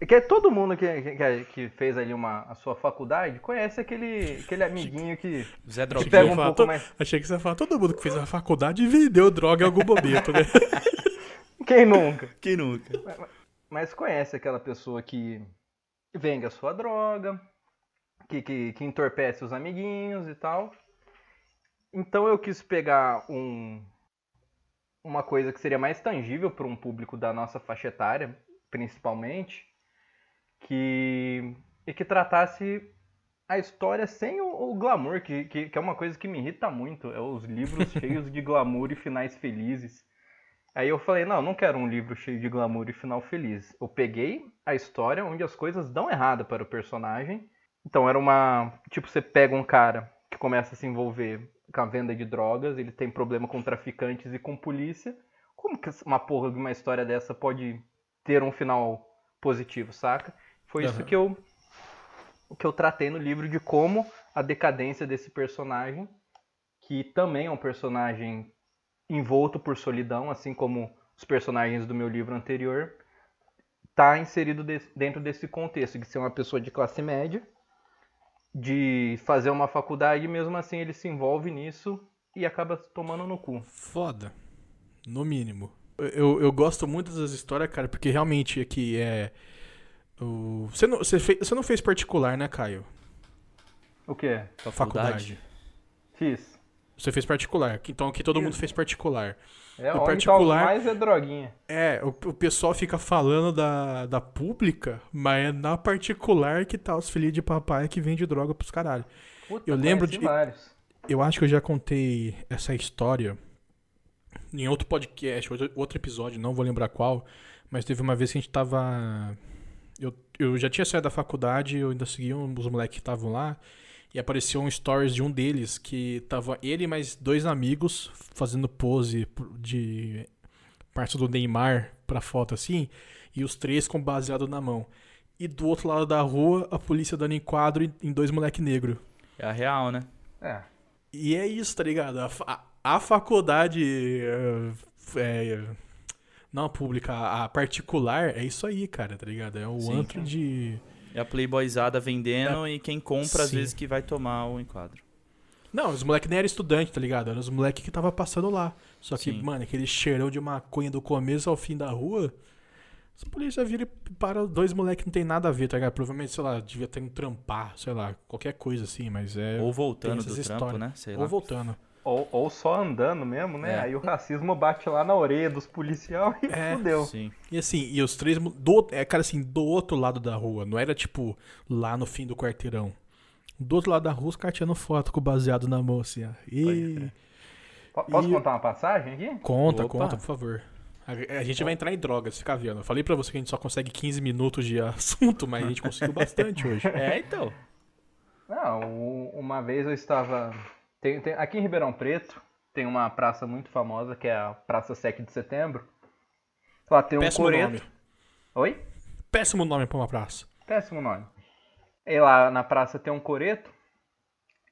É que todo mundo que, que, que fez ali uma, a sua faculdade conhece aquele, aquele amiguinho que Zé Achei que, pega um pouco to- mais- achei que você ia falar, todo mundo que fez a faculdade vendeu droga em algum momento, né? [laughs] Quem nunca? Quem nunca? Mas conhece aquela pessoa que vende a sua droga, que, que, que entorpece os amiguinhos e tal. Então eu quis pegar um, uma coisa que seria mais tangível para um público da nossa faixa etária, principalmente, que, e que tratasse a história sem o, o glamour, que, que, que é uma coisa que me irrita muito. É os livros [laughs] cheios de glamour e finais felizes. Aí eu falei, não, não quero um livro cheio de glamour e final feliz. Eu peguei a história onde as coisas dão errado para o personagem. Então era uma. Tipo, você pega um cara que começa a se envolver com a venda de drogas, ele tem problema com traficantes e com polícia. Como que uma porra de uma história dessa pode ter um final positivo, saca? Foi isso Aham. que eu que eu tratei no livro de como a decadência desse personagem, que também é um personagem envolto por solidão, assim como os personagens do meu livro anterior, tá inserido des- dentro desse contexto de ser uma pessoa de classe média, de fazer uma faculdade e mesmo assim ele se envolve nisso e acaba tomando no cu. Foda. No mínimo. Eu, eu gosto muito dessas histórias, cara, porque realmente aqui é. O... Você, não, você, fez, você não fez particular, né, Caio? O quê? Faculdade. Fiz. Você fez particular. Então aqui todo mundo fez particular. É, onde particular- mais é droguinha. É, o, o pessoal fica falando da, da pública, mas é na particular que tá os filhos de papai que vende droga pros caralho. Puta, Eu lembro de- vários. Eu acho que eu já contei essa história em outro podcast, outro episódio, não vou lembrar qual, mas teve uma vez que a gente tava. Eu, eu já tinha saído da faculdade, eu ainda seguia um- os moleques que estavam lá, e apareceu um stories de um deles que tava ele e mais dois amigos fazendo pose de parte do Neymar pra foto assim, e os três com baseado na mão. E do outro lado da rua, a polícia dando enquadro em- em dois moleque negro. É a real, né? É. E é isso, tá ligado? A, fa- a faculdade. eh, é, não a pública, a particular, é isso aí, cara, tá ligado? É o Sim. antro de. É a playboyzada vendendo e quem compra às Sim. vezes que vai tomar o enquadro. Não, os moleques nem eram estudante, tá ligado? Eram os moleques que tava passando lá. Só que, Sim. mano, aquele cheirão de maconha do começo ao fim da rua. Os polícia vira e para dois moleques que não tem nada a ver, tá ligado? Provavelmente, sei lá, devia ter um trampar, sei lá, qualquer coisa assim, mas é. Ou voltando do essas trampo, histórias. né? Sei Ou lá. voltando. Ou, ou só andando mesmo, né? É. Aí o racismo bate lá na orelha dos policiais e É. fudeu. Sim. E assim, e os três. Do, é, cara, assim, do outro lado da rua. Não era tipo lá no fim do quarteirão. Do outro lado da rua, os caras tirando foto com o baseado na mão, assim, ó. Pode E. Posso E- contar uma passagem aqui? Conta, Opa. conta, por favor. A, a gente vai entrar em drogas, fica vendo. Eu falei pra você que a gente só consegue 15 minutos de [laughs] assunto, mas a gente conseguiu bastante hoje. É, então. Não, uma vez eu estava. Tem- tem- aqui em Ribeirão Preto tem uma praça muito famosa que é a Praça 7 de Setembro. Lá tem um Péssimo coreto. nome. Oi? Péssimo nome pra uma praça. Péssimo nome. E lá na praça tem um coreto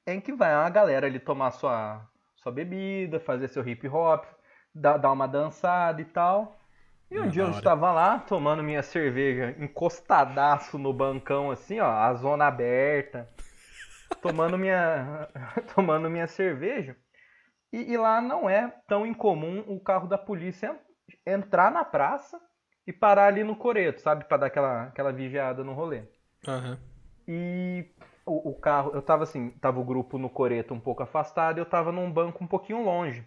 em que vai uma galera ali tomar sua, sua bebida, fazer seu hip hop, dar, dar uma dançada e tal. E um Ah, dia eu estava lá tomando minha cerveja, encostadaço no bancão, assim, ó, a zona aberta, tomando minha, [laughs] tomando minha cerveja. E, e lá não é tão incomum o carro da polícia en- entrar na praça e parar ali no coreto, sabe? Pra dar aquela, aquela vigiada no rolê. Aham. E o, o carro, eu tava assim, tava o grupo no coreto um pouco afastado eu tava num banco um pouquinho longe.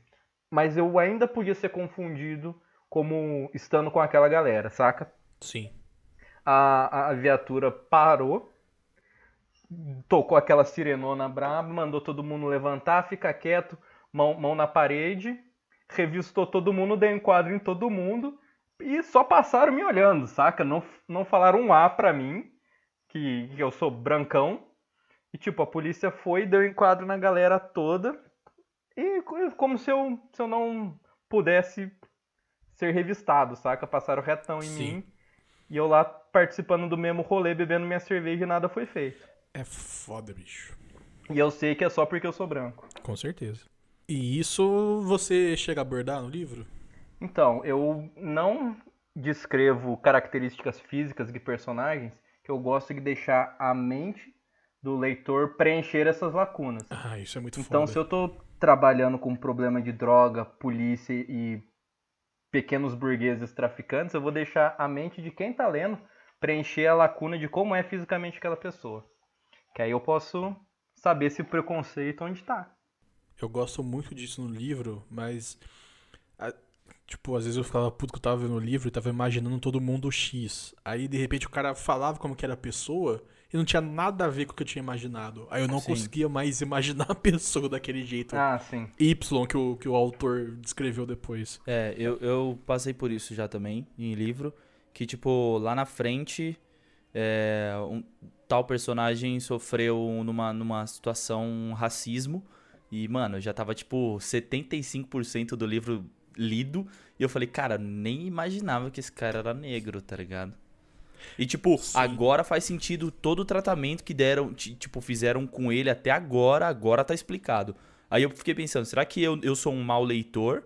Mas eu ainda podia ser confundido como estando com aquela galera, saca? Sim. A, a viatura parou, tocou aquela sirenona braba, mandou todo mundo levantar, ficar quieto, mão, mão na parede, revistou todo mundo, deu enquadro em todo mundo e só passaram me olhando, saca? Não, não falaram um A pra mim, que, que eu sou brancão. E tipo, a polícia foi, deu enquadro na galera toda. E co- como se eu, se eu não pudesse ser revistado, saca? Passaram retão em Sim. mim. E eu lá participando do mesmo rolê, bebendo minha cerveja e nada foi feito. É foda, bicho. E eu sei que é só porque eu sou branco. Com certeza. E isso você chega a abordar no livro? Então, eu não descrevo características físicas de personagens que eu gosto de deixar a mente do leitor preencher essas lacunas. Ah, isso é muito Então, foda. se eu tô trabalhando com problema de droga, polícia e pequenos burgueses traficantes, eu vou deixar a mente de quem tá lendo preencher a lacuna de como é fisicamente aquela pessoa. Que aí eu posso saber se o preconceito onde tá. Eu gosto muito disso no livro, mas. a- tipo, às vezes eu ficava puto que eu tava vendo o livro e tava imaginando todo mundo X. Aí, de repente, o cara falava como que era a pessoa e não tinha nada a ver com o que eu tinha imaginado. Aí eu não Sim. conseguia mais imaginar a [laughs] pessoa daquele jeito Ah, sim. Y que o, que o autor descreveu depois. É, eu, eu passei por isso já também em livro. Que, tipo, lá na frente, é, um tal personagem sofreu numa, numa situação um racismo. E, mano, já tava, tipo, 75% do livro lido. E eu falei, cara, nem imaginava que esse cara era negro, tá ligado? E, tipo, Sim. agora faz sentido todo o tratamento que deram, ti- tipo, fizeram com ele até agora, agora tá explicado. Aí eu fiquei pensando, será que eu, eu sou um mau leitor?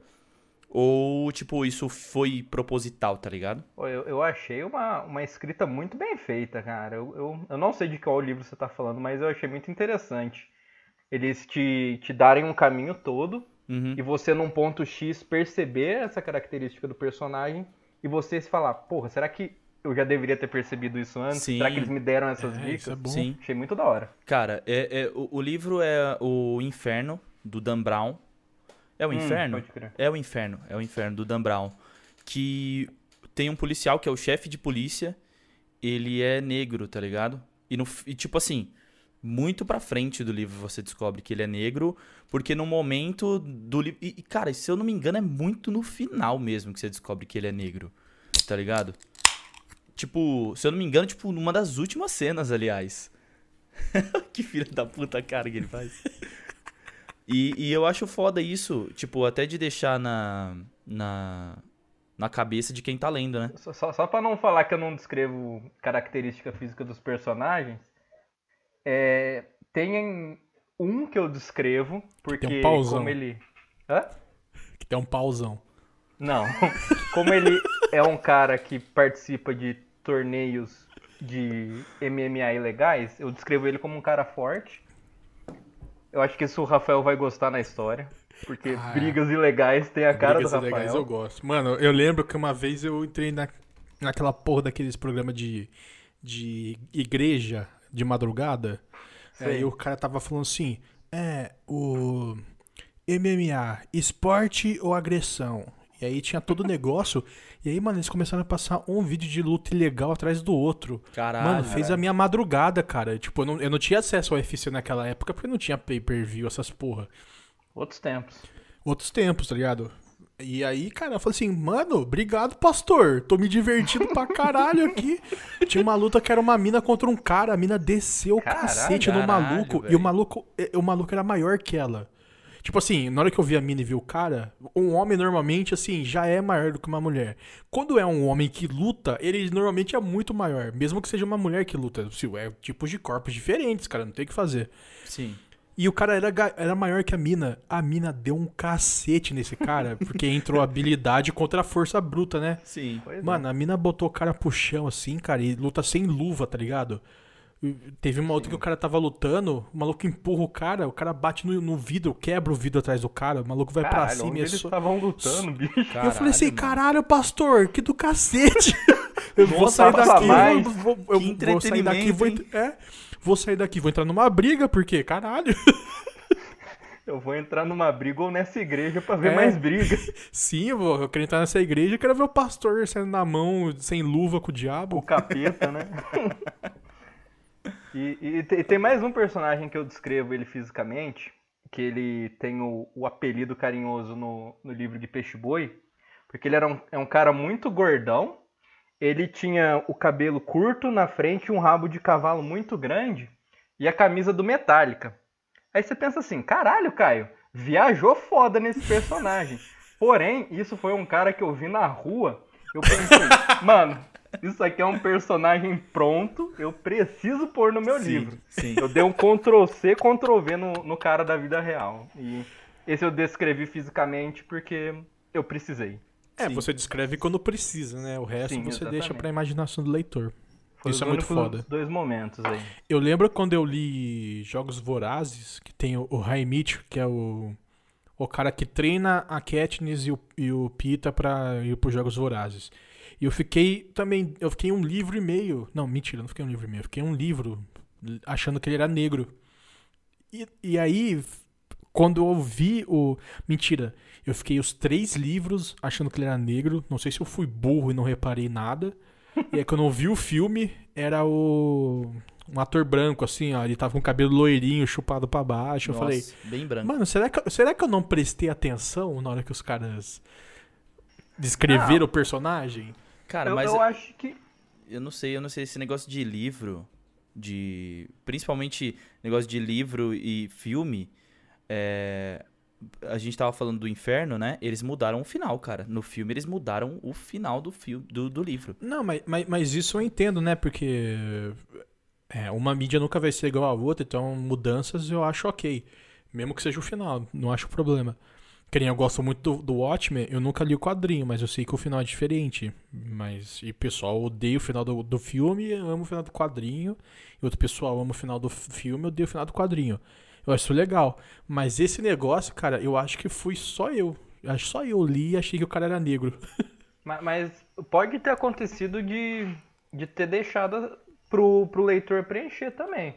Ou, tipo, isso foi proposital, tá ligado? Pô, Eu, eu achei uma, uma escrita muito bem feita, cara. Eu, eu, eu não sei de qual livro você tá falando, mas eu achei muito interessante. Eles te, te darem um caminho todo Uhum. e você, num ponto X, perceber essa característica do personagem e você se falar, porra, será que eu já deveria ter percebido isso antes? Sim. Será que eles me deram essas É, dicas? isso é bom. Sim. Achei muito da hora. Cara, é, é- o, o livro é O Inferno, do Dan Brown. É o Hum, Inferno? crer. É o Inferno, é o Inferno do Dan Brown. Que tem um policial que é o chefe de polícia, ele é negro, tá ligado? E, no, e tipo assim, muito pra frente do livro você descobre que ele é negro, porque no momento do livro. E, cara, se eu não me engano, é muito no final mesmo que você descobre que ele é negro, tá ligado? Tipo, se eu não me engano, tipo, numa das últimas cenas, aliás. [laughs] que filho da puta cara que ele faz. E, e eu acho foda isso, tipo, até de deixar na, na, na cabeça de quem tá lendo, né? Só, só, só pra não falar que eu não descrevo característica física dos personagens, é, tem um que eu descrevo, porque Tem um pauzão. como ele... Hã? Que tem um pauzão. Não. [laughs] Como ele é um cara que participa de torneios de MMA ilegais, eu descrevo ele como um cara forte. Eu acho que isso o Rafael vai gostar na história. Porque Ah, é. brigas ilegais tem a cara Brigas do Rafael. eu gosto. Mano, eu lembro que uma vez eu entrei na, naquela porra daqueles programas de, de igreja de madrugada. Sei. Aí o cara tava falando assim: é, o MMA, esporte ou agressão? E aí tinha todo o negócio. E aí, mano, eles começaram a passar um vídeo de luta ilegal atrás do outro. Caralho. Mano, fez a minha madrugada, cara. Tipo, eu não, eu não tinha acesso ao UFC naquela época porque não tinha pay-per-view, essas porra Outros tempos. outros tempos, tá ligado? E aí, cara, eu falei assim, mano, obrigado, pastor. Tô me divertindo pra caralho aqui. [laughs] Tinha uma luta que era uma mina contra um cara, a mina desceu o cacete no maluco. E velho. o maluco, o maluco era maior que ela. Tipo assim, na hora que eu vi a mina e vi o cara, um homem normalmente, assim, já é maior do que uma mulher. Quando é um homem que luta, ele normalmente é muito maior. Mesmo que seja uma mulher que luta. É tipos de corpos diferentes, cara, não tem o que fazer. Sim. E o cara era, era maior que a mina. A mina deu um cacete nesse cara, porque entrou habilidade contra a força bruta, né? Sim. Pois é. Mano, a mina botou o cara pro chão assim, cara, e luta sem luva, tá ligado? Teve uma outra que o cara tava lutando, o maluco empurra o cara, o cara bate no, no vidro, quebra o vidro atrás do cara, o maluco vai pra Caralho, cima onde e é eles estavam lutando, bicho. E eu falei assim, Caralho, mano. caralho, pastor, que do cacete. [laughs] eu vou sair daqui, mais. vou, vou, eu vou sair daqui, vou, é, sair daqui, vou entrar numa briga, porque, caralho. [laughs] Eu vou entrar numa briga ou nessa igreja pra ver É. mais briga. [laughs] Sim, eu, vou, eu quero entrar nessa igreja e quero ver o pastor saindo na mão, sem luva com o O diabo. capeta, né? E, e te- tem mais um personagem que eu descrevo ele fisicamente, que ele tem o, o apelido carinhoso no, no livro de Peixe Boi, porque ele era um, é um cara muito gordão, ele tinha o cabelo curto na frente e um rabo de cavalo muito grande, e a camisa do Metallica. Aí você pensa assim, caralho, Caio, viajou foda nesse personagem. [laughs] Porém, isso foi um cara que eu vi na rua. Eu pensei, mano, isso aqui é um personagem pronto, eu preciso pôr no meu Sim, livro. sim. Eu dei um Ctrl C, Ctrl V no, no cara da vida real. E esse eu descrevi fisicamente porque eu precisei. É, Sim. você descreve quando precisa, né? O resto Sim, você exatamente. deixa pra imaginação do leitor. Foi Isso é muito foda. dois momentos aí. Eu lembro quando eu li Jogos Vorazes, que tem o, o Raimich, que é o, o cara que treina a Katniss e o, e o Pita pra ir pros Jogos Vorazes. E eu fiquei também, eu fiquei um livro e meio, não, mentira, não fiquei um livro e meio, eu fiquei um livro achando que ele era negro. E, e aí, quando eu vi o... Mentira, eu fiquei os três livros achando que ele era negro, não sei se eu fui burro e não reparei nada. [laughs] E aí quando eu vi o filme, era o... Um ator branco, assim, ó. Ele tava com o cabelo loirinho, chupado pra baixo. Nossa, eu falei, bem branco. mano, será que, será que eu não prestei atenção na hora que os caras descreveram o personagem? Cara, eu, mas eu acho que. eu não sei, eu não sei esse negócio de livro, de principalmente negócio de livro e filme, é, a gente tava falando do Inferno, né? Eles mudaram o final, cara. No filme eles mudaram o final do filme do, do livro. Não, mas, mas, mas isso eu entendo, né? Porque é, uma mídia nunca vai ser igual a outra, então mudanças eu acho ok. Mesmo que seja o final, não acho problema. Que nem eu gosto muito do, do Watchmen, eu nunca li o quadrinho, mas eu sei que o final é diferente. Mas, e o pessoal odeia o final do, do filme, ama o final do quadrinho. E outro pessoal ama o final do filme, odeia o final do quadrinho. Eu acho isso legal. Mas esse negócio, cara, eu acho que fui só eu. Acho que só eu li e achei que o cara era negro. [laughs] ma- Mas pode ter acontecido de, de ter deixado pro, pro leitor preencher também.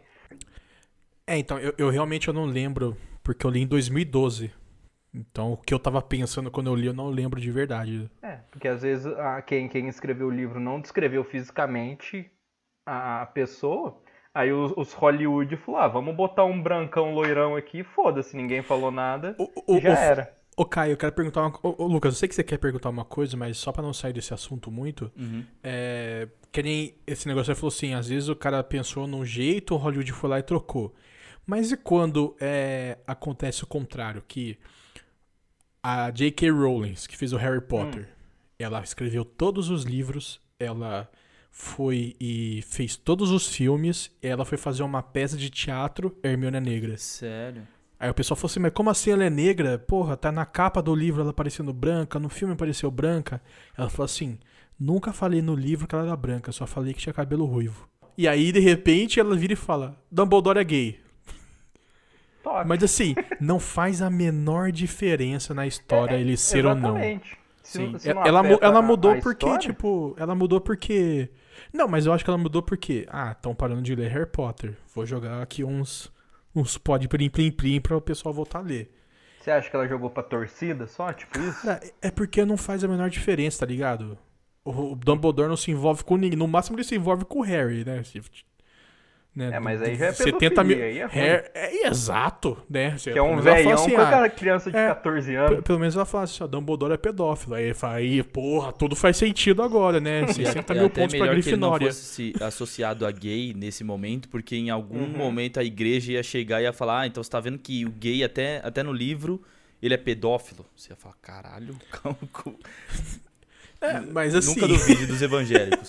É, então, eu, eu realmente eu não lembro, porque eu li em 2012. Então, o que eu tava pensando quando eu li, eu não lembro de verdade. É, porque às vezes a, quem, quem escreveu o livro não descreveu fisicamente a, a pessoa. Aí os, os Hollywood falaram, ah, vamos botar um brancão loirão aqui, foda-se, ninguém falou nada. O, e já o- era. Ô, Caio, eu quero perguntar uma Ô, ô, Lucas, eu sei que você quer perguntar uma coisa, mas só pra não sair desse assunto muito, Uhum. é. Que nem esse negócio aí falou assim: às vezes o cara pensou num jeito, o Hollywood foi lá e trocou. Mas e quando é, acontece o contrário? Que a J.K. Rowling, que fez o Harry Potter, ela escreveu todos os livros, ela foi e fez todos os filmes, ela foi fazer uma peça de teatro, Hermione é Negra. Sério? Aí o pessoal falou assim, mas como assim ela é negra? Porra, tá na capa do livro ela aparecendo branca, no filme apareceu branca. Ela falou assim, nunca falei no livro que ela era branca, só falei que tinha cabelo ruivo. E aí, de repente, ela vira e fala, Dumbledore é gay. Toque. Mas assim, não faz a menor diferença na história ele ser ou não. Exatamente. Se Sim. não- se não ela, ela mudou porque, história, tipo, ela mudou porque. Não, mas eu acho que ela mudou porque. Ah, estão parando de ler Harry Potter. Vou jogar aqui uns. Uns pod plim plim plim pra o pessoal voltar a ler. Você acha que ela jogou pra torcida só? Tipo isso? Cara, é porque não faz a menor diferença, tá ligado? O o Dumbledore não se envolve com ninguém. No máximo ele se envolve com o Harry, né? Né? É, mas aí já é 70 mil. aí é ruim. Harry- é exato, né? Você- Que é um pelo menos ela fala velhão assim, com ah, aquela criança de é, 14 P- anos. Pelo menos ela fala assim, ó, Dumbledore é pedófilo. Aí fala, aí, porra, tudo faz sentido agora, né? [laughs] 60 é mil pontos pra melhor que ele não Grifinória. fosse associado a gay nesse momento, porque em algum Uhum. momento a igreja ia chegar e ia falar, ah, então você tá vendo que o gay até, até no livro, ele é pedófilo. Você ia falar, caralho, [laughs] calma, com- É, mas assim... nunca duvide dos evangélicos.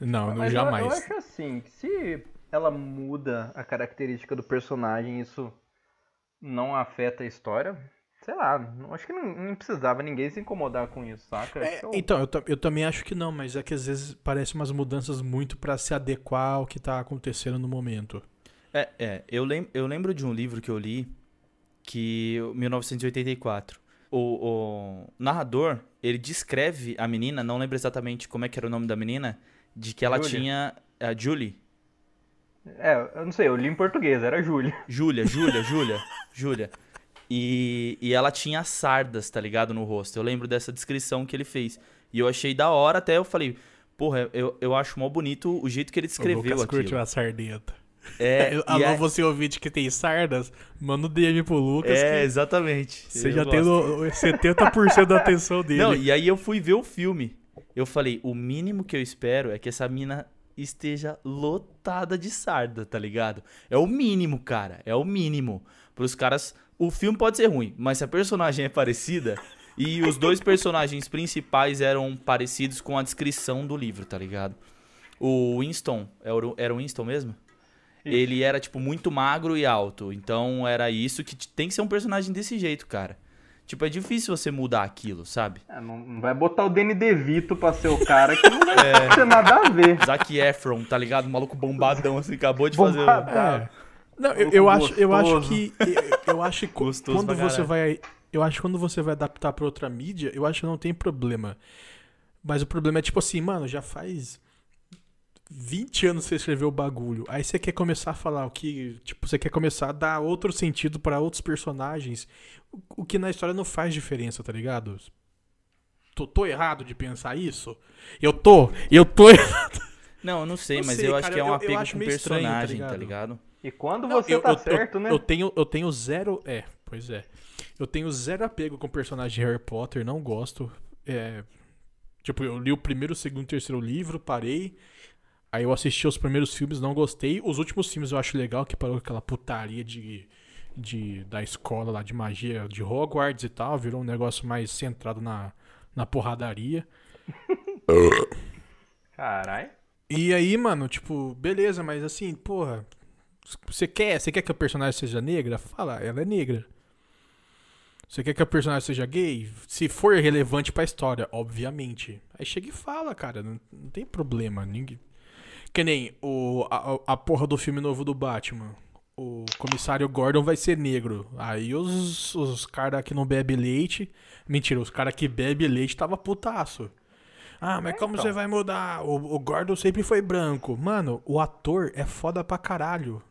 Não, [laughs] não, Mas eu- jamais. Eu, acho assim, que se ela muda a característica do personagem, isso não afeta a história, sei lá, não- acho que não, não precisava ninguém se incomodar com isso, saca? É, eu- então, eu, eu também acho que não, mas é que às vezes parece umas mudanças muito pra se adequar ao que tá acontecendo no momento. É, é eu, lem eu lembro de um livro que eu li, que 1984. O, o narrador, ele descreve a menina, não lembro exatamente como é que era o nome da menina, de que ela Julia. tinha... A Julie? É, eu não sei, eu li em português, era Júlia. Júlia, Júlia, [laughs] Júlia, Júlia. E, e ela tinha sardas, tá ligado, no rosto. Eu lembro dessa descrição que ele fez. E eu achei da hora, até eu falei, porra, eu, eu acho mó bonito o jeito que ele o descreveu Lucas aquilo. curtiu a sardenta. É, [laughs] Alô, é- você ouvinte que tem sardas, manda um DM pro Lucas é, que exatamente. você já gosto. tem no- 70% da atenção dele. Não, e aí eu fui ver o filme. Eu falei, o mínimo que eu espero é que essa mina esteja lotada de sarda, tá ligado? É o mínimo, cara. É o mínimo. Pros caras. O filme pode ser ruim, mas se a personagem [laughs] é parecida. E os dois personagens principais eram parecidos com a descrição do livro, tá ligado? O Winston, era o- era o Winston mesmo? Isso. Ele era, tipo, muito magro e alto. Então era isso que tem que ser um personagem desse jeito, cara. Tipo, é difícil você mudar aquilo, sabe? É, não, não vai botar o Danny DeVito pra ser o cara que não vai [laughs] ter nada a ver. Zac Efron, tá ligado? O maluco bombadão, assim, acabou de fazer. É. Não, eu, eu acho, eu acho que eu, eu acho que Gostoso quando você vai, eu acho que quando você vai adaptar pra outra mídia, eu acho que não tem problema. Mas o problema é tipo assim, mano, já faz 20 anos que você escreveu o bagulho. Aí você quer começar a falar o que, tipo, você quer começar a dar outro sentido pra outros personagens, o, que na história não faz diferença, tá ligado? Tô, tô errado de pensar isso? Eu tô, eu tô [laughs] Não, eu não sei, Não mas sei, eu acho cara, que é um eu- apego acho com meio estranho, tá personagem, tá ligado? ligado? E quando Não, você eu- tá eu- certo, eu, né? Eu tenho, eu tenho zero. É, pois é. Eu tenho zero apego com o personagem de Harry Potter, não gosto. É, tipo, eu li o primeiro, o segundo e o terceiro livro, parei. Aí eu assisti os primeiros filmes, não gostei. Os últimos filmes eu acho legal, que parou com aquela putaria de, de, da escola lá de magia de Hogwarts e tal. Virou um negócio mais centrado na, na porradaria. [laughs] Caralho. E aí, mano, tipo, beleza, mas assim, porra, você quer, você quer que a personagem seja negra? Fala, ela é negra. Você quer que a personagem seja gay? Se for relevante pra história, obviamente. Aí chega e fala, cara, não, não tem problema. Ninguém... Que nem o, a, a porra do filme novo do Batman. O comissário Gordon vai ser negro. Aí os, os caras que não bebem leite. Mentira, os caras que bebem leite tava putaço. Ah, mas É, como então. você vai mudar? O, o Gordon sempre foi branco. Mano, o ator é foda pra caralho.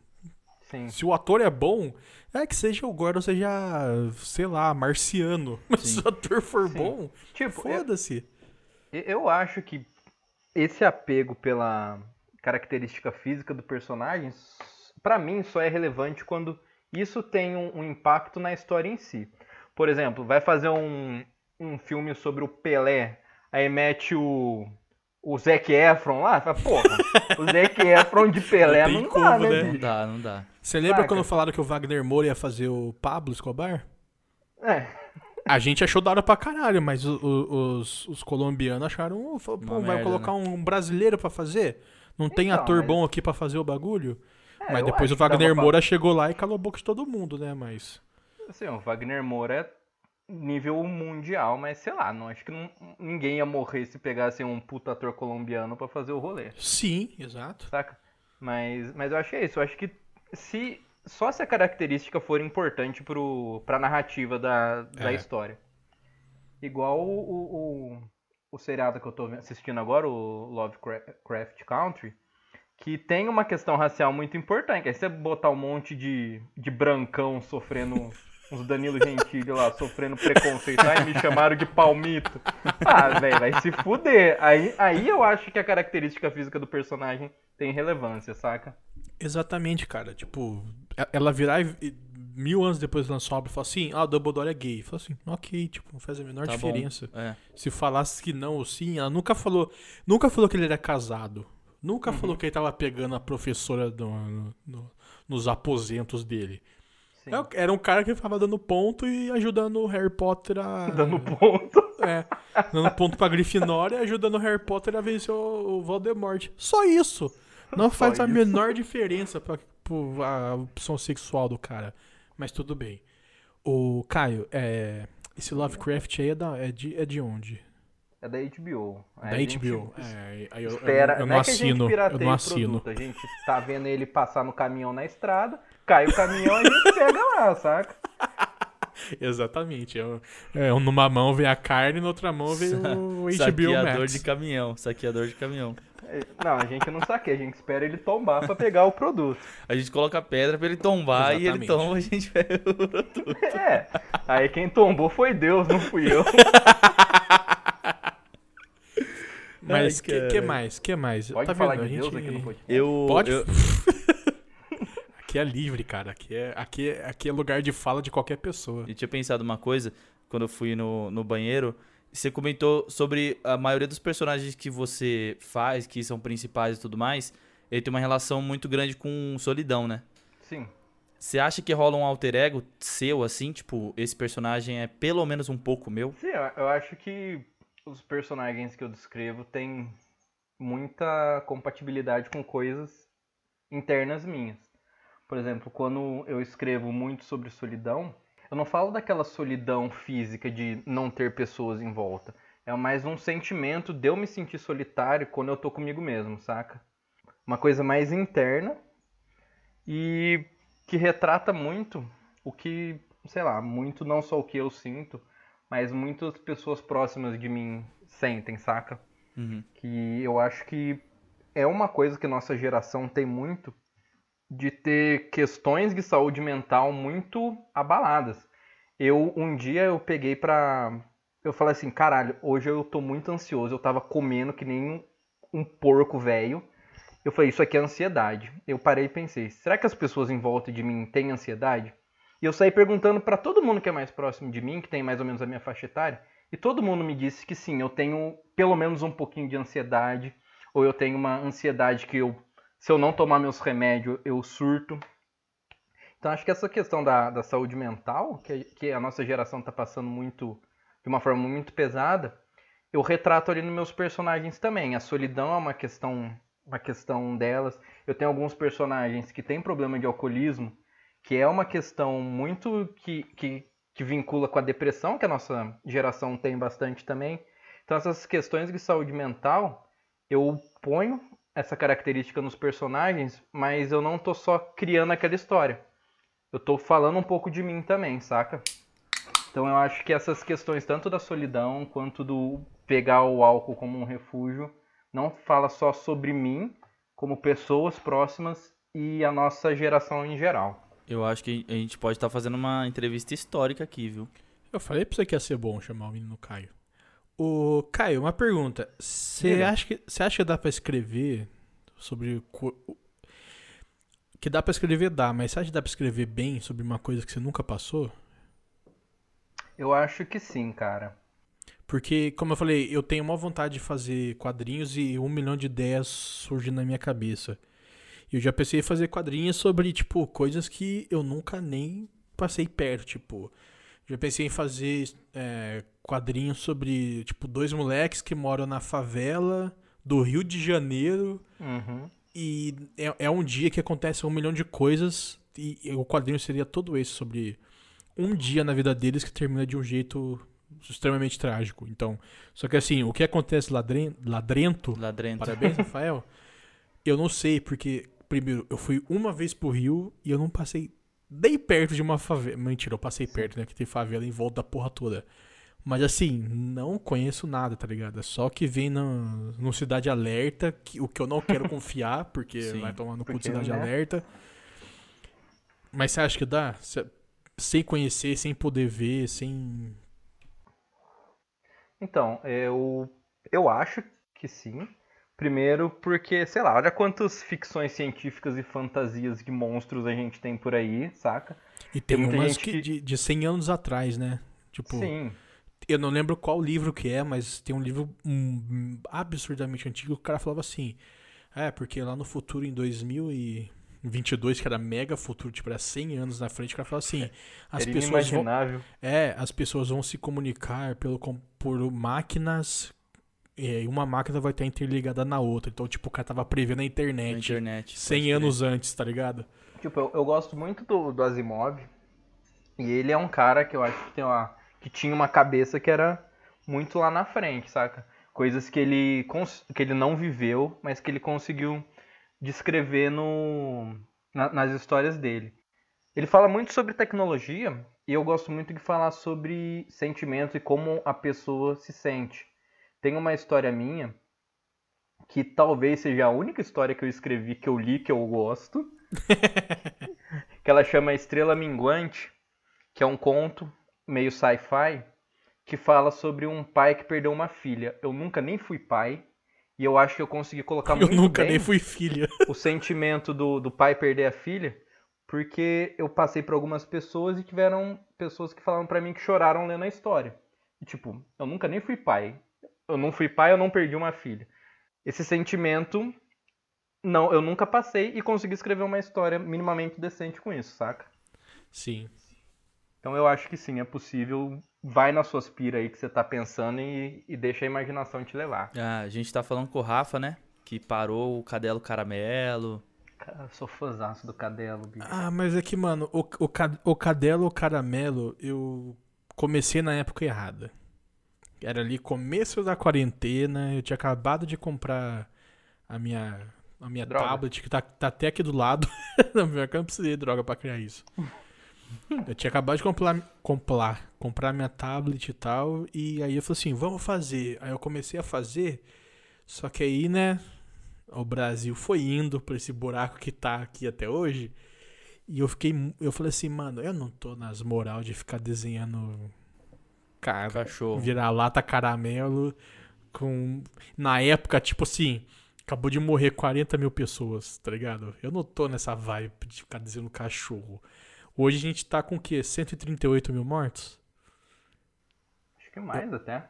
Sim. Se o ator é bom, é que seja o Gordon, seja, sei lá, marciano. [laughs] Mas Sim. se o ator for Sim. bom, Tipo, eu, foda-se. eu acho que esse apego pela característica física do personagem, pra mim, só é relevante quando isso tem um, um impacto na história em si. Por exemplo, vai fazer um, um filme sobre o Pelé, aí mete o, o Zac Efron lá, fala, porra, o Zac [laughs] Efron de Pelé Não tem não, como, dá, né, né? Não dá, não dá. Você lembra Saca. quando falaram que o Wagner Moura ia fazer o Pablo Escobar? É, A gente achou da hora pra caralho, mas o- o- os, os colombianos acharam, "Pô, Uma vai merda, colocar um brasileiro pra fazer? Não tem Então, ator mas- bom aqui pra fazer o bagulho? É, mas depois o Wagner pra- Moura chegou lá e calou a boca de todo mundo, né? Mas. Assim, o Wagner Moura é nível mundial, mas sei lá, não acho que não- ninguém ia morrer se pegasse um puta ator colombiano pra fazer o rolê, Sim, exato. saca? Mas, mas eu acho que é isso, eu acho que se só se a característica for importante pro, pra narrativa da, da É. história. Igual o, o, o, o seriado que eu tô assistindo agora, o Lovecraft Country, que tem uma questão racial muito importante. Aí você botar um monte de, de brancão sofrendo, [laughs] uns Danilo Gentili lá, sofrendo preconceito. Ai, me chamaram de palmito. Ah, velho, vai se fuder. Aí, aí eu acho que a característica física do personagem tem relevância, saca? Exatamente, cara. Tipo, e- ela virar e- mil anos depois lançar uma obra e falar assim: ah, o Dumbledore é gay. Fala assim, ok, tipo, não faz a menor Tá diferença. É. Se falasse que não ou sim, ela nunca falou. Nunca falou que ele era casado. Nunca falou que ele tava pegando a professora do- no- no- nos aposentos dele. Sim. Era um cara que ficava dando ponto e ajudando o Harry Potter a. [laughs] Dando ponto. É, dando ponto pra Grifinória e ajudando o Harry Potter a vencer o, Voldemort. Só isso. Não Só faz a isso. menor diferença pra, pro- a opção sexual do cara. Mas tudo bem. O Caio, é, esse Lovecraft aí é, da, é, de, é de onde? É da HBO. Da a HBO. É, aí eu, eu Espera, não- eu não, não é que a gente assino. Eu pirateia não o assino. produto, a gente tá vendo ele passar no caminhão na estrada, cai o caminhão a gente pega lá, saca? [laughs] Exatamente. Eu, é, numa mão vem a carne, na outra mão vem o HBO Saqueador Max. de caminhão. Saqueador de caminhão. Não, a gente não saqueia, a gente espera ele tombar pra pegar o produto. A gente coloca pedra pra ele tombar e ele Exatamente. tomba a gente [laughs] pega o produto. É, aí quem tombou foi Deus, não fui eu. [laughs] Mas Ai, que, que mais? Que mais? Pode tá falar vendo? de a Deus gente... aqui no podcast. Eu, Pode? eu- [laughs] Aqui é livre, cara. Aqui é, aqui, é, aqui é lugar de fala de qualquer pessoa. Eu tinha pensado uma coisa quando eu fui no, no banheiro. Você comentou sobre a maioria dos personagens que você faz, que são principais e tudo mais, ele tem uma relação muito grande com solidão, né? Sim. Você acha que rola um alter ego seu, assim? Tipo, esse personagem é pelo menos um pouco meu? Sim, eu acho que os personagens que eu descrevo têm muita compatibilidade com coisas internas minhas. Por exemplo, quando eu escrevo muito sobre solidão, eu não falo daquela solidão física de não ter pessoas em volta. É mais um sentimento de eu me sentir solitário quando eu tô comigo mesmo, saca? Uma coisa mais interna e que retrata muito o que, sei lá, muito não só o que eu sinto, mas muitas pessoas próximas de mim sentem, saca? Uhum. Que eu acho que é uma coisa que nossa geração tem muito de ter questões de saúde mental muito abaladas. Eu um dia eu peguei pra eu falei assim, caralho, hoje eu tô muito ansioso, eu tava comendo que nem um, um porco velho. Eu falei, isso aqui é ansiedade. Eu parei e pensei, será que as pessoas em volta de mim têm ansiedade? E eu saí perguntando pra todo mundo que é mais próximo de mim, que tem mais ou menos a minha faixa etária, e todo mundo me disse que sim, eu tenho pelo menos um pouquinho de ansiedade, ou eu tenho uma ansiedade que eu, se eu não tomar meus remédios, eu surto. Então acho que essa questão da, da saúde mental, que, que a nossa geração está passando muito, de uma forma muito pesada, eu retrato ali nos meus personagens também. A solidão é uma questão, uma questão delas. Eu tenho alguns personagens que têm problema de alcoolismo, que é uma questão muito que, que, que vincula com a depressão, que a nossa geração tem bastante também. Então essas questões de saúde mental, eu ponho essa característica nos personagens, mas eu não tô só criando aquela história. Eu tô falando um pouco de mim também, saca? Então eu acho que essas questões, tanto da solidão quanto do pegar o álcool como um refúgio, não fala só sobre mim, como pessoas próximas e a nossa geração em geral. Eu acho que a gente pode estar fazendo uma entrevista histórica aqui, viu? Eu falei pra você que ia ser bom chamar o menino Caio. O Caio, uma pergunta. Você acha, que- você acha que dá pra escrever sobre. Que dá pra escrever, dá, mas você acha que dá pra escrever bem sobre uma coisa que você nunca passou? Eu acho que sim, cara. Porque, como eu falei, eu tenho uma vontade de fazer quadrinhos e um milhão de ideias surgem na minha cabeça. E eu já pensei em fazer quadrinhos sobre, tipo, coisas que eu nunca nem passei perto, tipo. Já pensei em fazer é, quadrinhos sobre, tipo, dois moleques que moram na favela do Rio de Janeiro Uhum. e é, é um dia que acontece um milhão de coisas e, e o quadrinho seria todo esse sobre um dia na vida deles que termina de um jeito extremamente trágico. Então, só que assim, o que acontece ladren, ladrento, Ladrento. parabéns, Rafael, [laughs] eu não sei, porque, primeiro, eu fui uma vez pro Rio e eu não passei nem perto de uma favela. Mentira, eu passei perto, né? Que tem favela em volta da porra toda. Mas assim, não conheço nada, tá ligado? É só que vem no, no Cidade Alerta, que, o que eu não quero confiar, porque [laughs] Sim. vai tomar no cu de Cidade né? Alerta. Mas você acha que dá? Cê- sem conhecer, sem poder ver, sem. Então, eu, eu acho que sim. Primeiro porque, sei lá, olha quantas ficções científicas e fantasias de monstros a gente tem por aí, saca? E tem, Tem umas que, que- de, de 100 anos atrás, né? Tipo, Sim. eu não lembro qual livro que é, mas tem um livro hum, absurdamente antigo que o cara falava assim: É, porque lá no futuro, em 2022, que era mega futuro, tipo, era 100 anos na frente, o cara falava assim: As Era pessoas vão. inimaginável. É, as pessoas vão se comunicar pelo, por máquinas. E uma máquina vai estar interligada na outra. Então, tipo, o cara tava prevendo a Na internet internet. 100 pode crer. anos antes, tá ligado? Tipo, eu, eu gosto muito do, do Asimov. E ele é um cara que eu acho que tem uma. que tinha uma cabeça que era muito lá na frente, saca? Coisas que ele, cons- que ele não viveu, mas que ele conseguiu descrever no, na- nas histórias dele. Ele fala muito sobre tecnologia e eu gosto muito de falar sobre sentimentos e como a pessoa se sente. Tem uma história minha que talvez seja a única história que eu escrevi que eu li que eu gosto [laughs] que ela chama Estrela Minguante, que é um conto meio sci-fi que fala sobre um pai que perdeu uma filha. Eu nunca nem fui pai e eu acho que eu consegui colocar Eu muito nunca bem nem fui filha. o sentimento do, do pai perder a filha, porque eu passei por algumas pessoas e tiveram pessoas que falaram pra mim que choraram lendo a história. E tipo, eu nunca nem fui pai. Eu não fui pai, eu não perdi uma filha. Esse sentimento não, eu nunca passei e consegui escrever uma história minimamente decente com isso, saca? Sim. Então eu acho que sim, é possível. Vai na sua pira aí que você tá pensando e, e deixa a imaginação te levar. Ah, a gente tá falando com o Rafa, né? Que parou o Cadelo Caramelo. Cara, eu sou fãzaço do Cadelo, bicho. Ah, mas é que, mano, o, o, o Cadelo o Caramelo, eu comecei na época errada. Era ali começo da quarentena, eu tinha acabado de comprar a minha, a minha Droga. tablet, que tá, tá até aqui do lado. [laughs] não, eu não precisei de droga pra criar isso. [laughs] Eu tinha acabado de comprar, comprar, comprar minha tablet e tal, e aí eu falei assim, vamos fazer. Aí eu comecei a fazer, só que aí, né, o Brasil foi indo pra esse buraco que tá aqui até hoje. E eu fiquei, eu falei assim, mano, eu não tô nas moral de ficar desenhando cara, Cachorro. virar lata caramelo com na época, tipo assim, acabou de morrer 40 mil pessoas, tá ligado? Eu não tô nessa vibe de ficar desenhando cachorro. Hoje a gente tá com o quê? 138 mil mortos? Acho que mais até.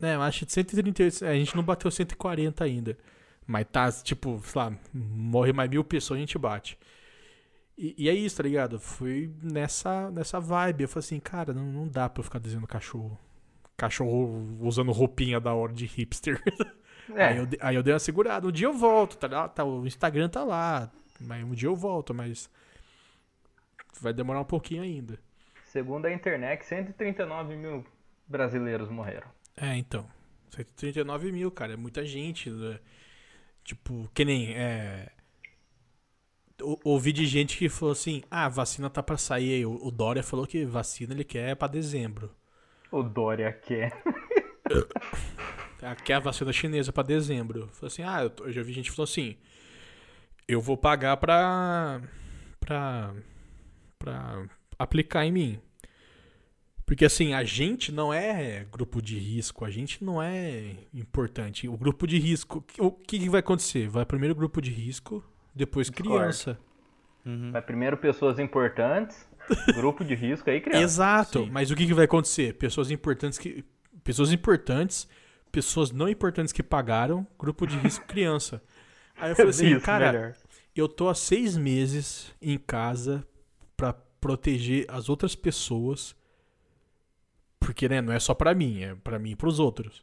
É, eu acho que 138. A gente não bateu 140 ainda. Mas tá, tipo, sei lá, morre mais mil pessoas a gente bate. E, e é isso, tá ligado? Fui nessa, nessa vibe. Eu falei assim, cara, não, não dá pra eu ficar desenhando cachorro. Cachorro usando roupinha da hora de hipster. É, Aí, eu, aí eu dei uma segurada. Um dia eu volto, tá, lá, tá? O Instagram tá lá. Mas um dia eu volto, mas. Vai demorar um pouquinho ainda. segundo a internet, 139 mil brasileiros morreram. É, então. 139 mil, cara. É muita gente. né? Tipo, que nem. É... ou- Ouvi de gente que falou assim: ah, a vacina tá pra sair. aí. O o Dória falou que vacina ele quer pra dezembro. O Dória quer. Ah, Quer a vacina chinesa pra dezembro. Falou assim: ah, eu, eu já vi gente que falou assim. eu vou pagar pra. pra. pra aplicar em mim. Porque assim, a gente não é grupo de risco, a gente não é importante. O grupo de risco, o que, vai acontecer? Vai primeiro grupo de risco, depois criança. Uhum. Vai primeiro pessoas importantes, [laughs] grupo de risco aí criança. Exato, Sim. mas o que, que vai acontecer? Pessoas importantes que. Pessoas importantes, pessoas não importantes que pagaram, grupo de risco [laughs] criança. Aí eu falei assim, Isso, cara, melhor. eu tô há seis meses em casa pra proteger as outras pessoas. Porque, né, não é só pra mim, é pra mim e pros outros.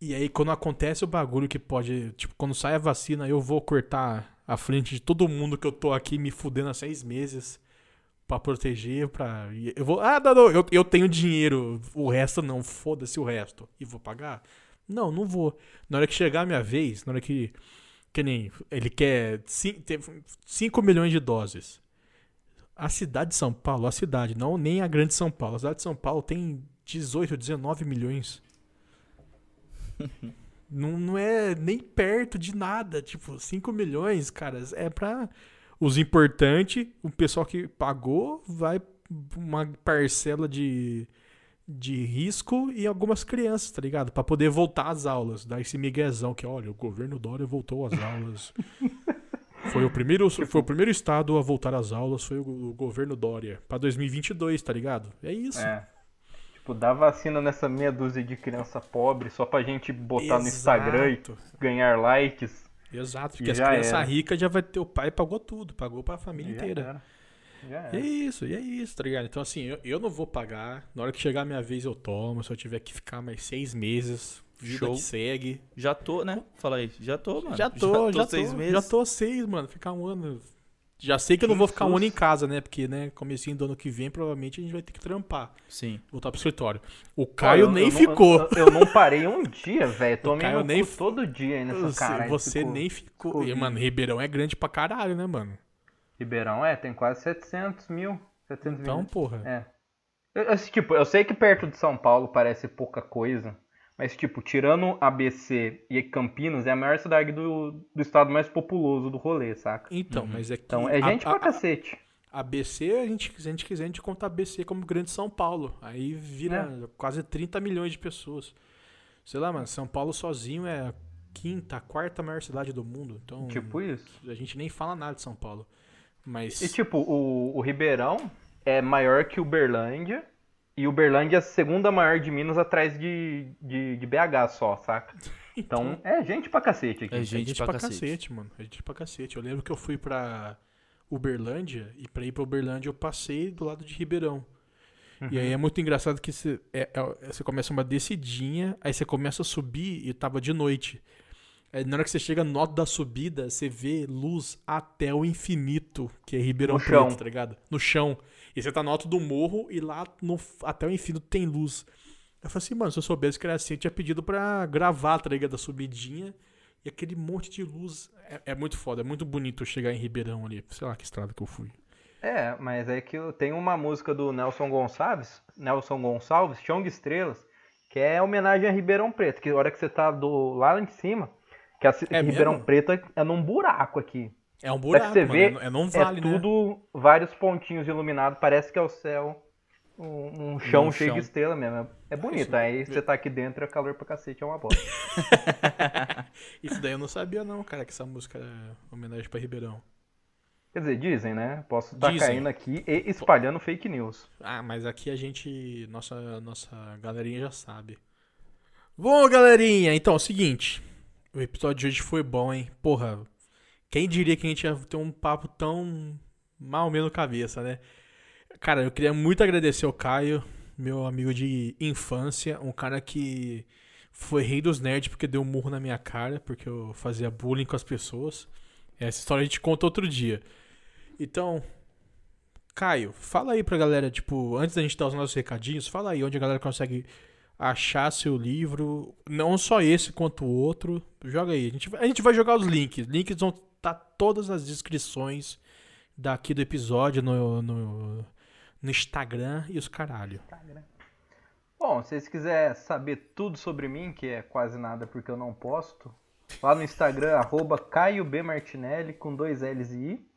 E aí, quando acontece o bagulho que pode. Tipo, quando sai a vacina, eu vou cortar a frente de todo mundo que eu tô aqui me fudendo há seis meses pra proteger, pra. e Eu vou. Ah, não, não, eu, eu tenho dinheiro, o resto não, foda-se o resto. E vou pagar? Não, não vou. Na hora que chegar a minha vez, na hora que. Que nem. Ele quer 5 milhões de doses. A cidade de São Paulo, a cidade, não nem a grande São Paulo. A cidade de São Paulo tem 18, 19 milhões. [laughs] não, não é nem perto de nada. Tipo, 5 milhões, cara, é pra os importantes, o pessoal que pagou, vai uma parcela de, de risco e algumas crianças, tá ligado? Pra poder voltar às aulas. Dar esse miguezão que, olha, o governo Dória voltou às aulas. [laughs] Foi o primeiro, foi o primeiro estado a voltar às aulas, foi o, o governo Dória. Pra 2022, tá ligado? É isso. É. Tipo, dá vacina nessa meia dúzia de criança pobre só pra gente botar no Instagram e Exato. ganhar likes. Exato, porque as Já crianças ricas já vai ter. O pai pagou tudo, pagou pra família Já inteira. era. Já E é isso, e é isso, tá ligado? Então, assim, eu, eu não vou pagar. Na hora que chegar a minha vez, eu tomo. Se eu tiver que ficar mais seis meses, vida Show. que segue. Já tô, né? Fala aí. Já tô, mano. já tô, já tô. seis meses. Já tô seis, mano. Ficar um ano. Já sei que eu não vou ficar um ano em casa, né? Porque, né, comecinho do ano que vem, provavelmente a gente vai ter que trampar. Sim. Voltar pro escritório. O Caio eu- nem eu não- ficou. Eu, eu não parei um dia, velho. Tomei Caio nem f- todo dia aí nessa cara. você ficou- nem ficou. ficou E, mano, Ribeirão é grande pra caralho, né, mano? Ribeirão, é, tem quase 700 mil. 700 Então, mil. porra. É. Eu, eu, tipo, eu sei que perto de São Paulo parece pouca coisa, mas, tipo, tirando ABC e Campinas, é a maior cidade do, do estado mais populoso do rolê, saca? Então, Uhum. mas é que. Então, é gente a- pra cacete. A BC, a gente, se a gente quiser, a gente conta a BC como Grande São Paulo. Aí vira quase 30 milhões de pessoas. Sei lá, mano, São Paulo sozinho é a quinta, a quarta maior cidade do mundo. Então, Tipo isso. a gente nem fala nada de São Paulo. Mas. E, tipo, o, o Ribeirão é maior que Uberlândia, e Uberlândia é a segunda maior de Minas atrás de, de, de BH só, saca? [laughs] Então, é gente pra cacete aqui. É é gente gente pra pra, cacete. cacete. mano. É gente pra cacete. Eu lembro que eu fui pra Uberlândia, e pra ir pra Uberlândia eu passei do lado de Ribeirão. E Uhum. aí é muito engraçado que você, é- é- você começa uma descidinha, aí você começa a subir e tava de noite. Aí na hora que você chega no alto da subida, você vê luz até o infinito, que é Ribeirão No Preto, chão. tá ligado? No chão. E você tá no alto do morro e lá no, até o infinito tem luz. Eu falei assim, mano, se eu soubesse que era assim, eu tinha pedido pra gravar, tá ligado? A subidinha e aquele monte de luz. É, é muito foda, é muito bonito chegar em Ribeirão ali. Sei lá que estrada que eu fui. É, mas é que tem uma música do Nelson Gonçalves, Nelson Gonçalves, Chão de Estrelas, que é homenagem a Ribeirão Preto, que a hora que você tá do lá em cima, que a ci- É Ribeirão mesmo? Preto é, é num buraco aqui. É um buraco, você mano. ver, é, é num vale, é né? tudo vários pontinhos iluminados, parece que é o céu, um, um chão Um cheio chão. de estrela mesmo. É bonito, Isso. aí você tá aqui dentro, é calor pra cacete, é uma bosta. [laughs] Isso daí eu não sabia não, cara, que essa música é homenagem pra Ribeirão. Quer dizer, dizem, né? Posso estar Dizem. caindo aqui e espalhando fake news. Ah, mas aqui a gente, nossa, nossa galerinha já sabe. Bom, galerinha, então é o seguinte, o episódio de hoje foi bom, hein? Porra, quem diria que a gente ia ter um papo tão mal menos cabeça, né? Cara, eu queria muito agradecer ao Caio, meu amigo de infância, um cara que foi rei dos nerds porque deu um murro na minha cara, porque eu fazia bullying com as pessoas. Essa história a gente conta outro dia. Então, Caio, fala aí pra galera, tipo, antes da gente dar os nossos recadinhos, fala aí onde a galera consegue achar seu livro, não só esse quanto o outro. Joga aí, a gente, a gente vai jogar os links. Links vão estar todas as descrições daqui do episódio no, no, no Instagram e os caralho. Bom, se vocês quiserem saber tudo sobre mim, que é quase nada porque eu não posto, lá no Instagram, [laughs] arroba Caio B. Martinelli, com dois L's e I.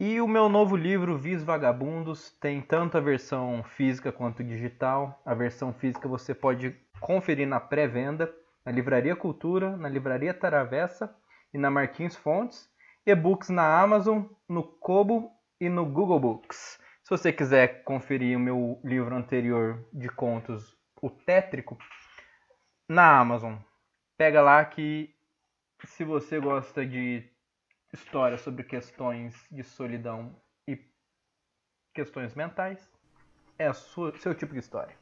E o meu novo livro, Vis Vagabundos, tem tanto a versão física quanto digital. A versão física você pode conferir na pré-venda, na Livraria Cultura, na Livraria Taravessa e na Marquinhos Fontes. E-books na Amazon, no Kobo e no Google Books. Se você quiser conferir o meu livro anterior de contos, O Tétrico, na Amazon. Pega lá que se você gosta de história sobre questões de solidão e questões mentais, é sua, seu tipo de história.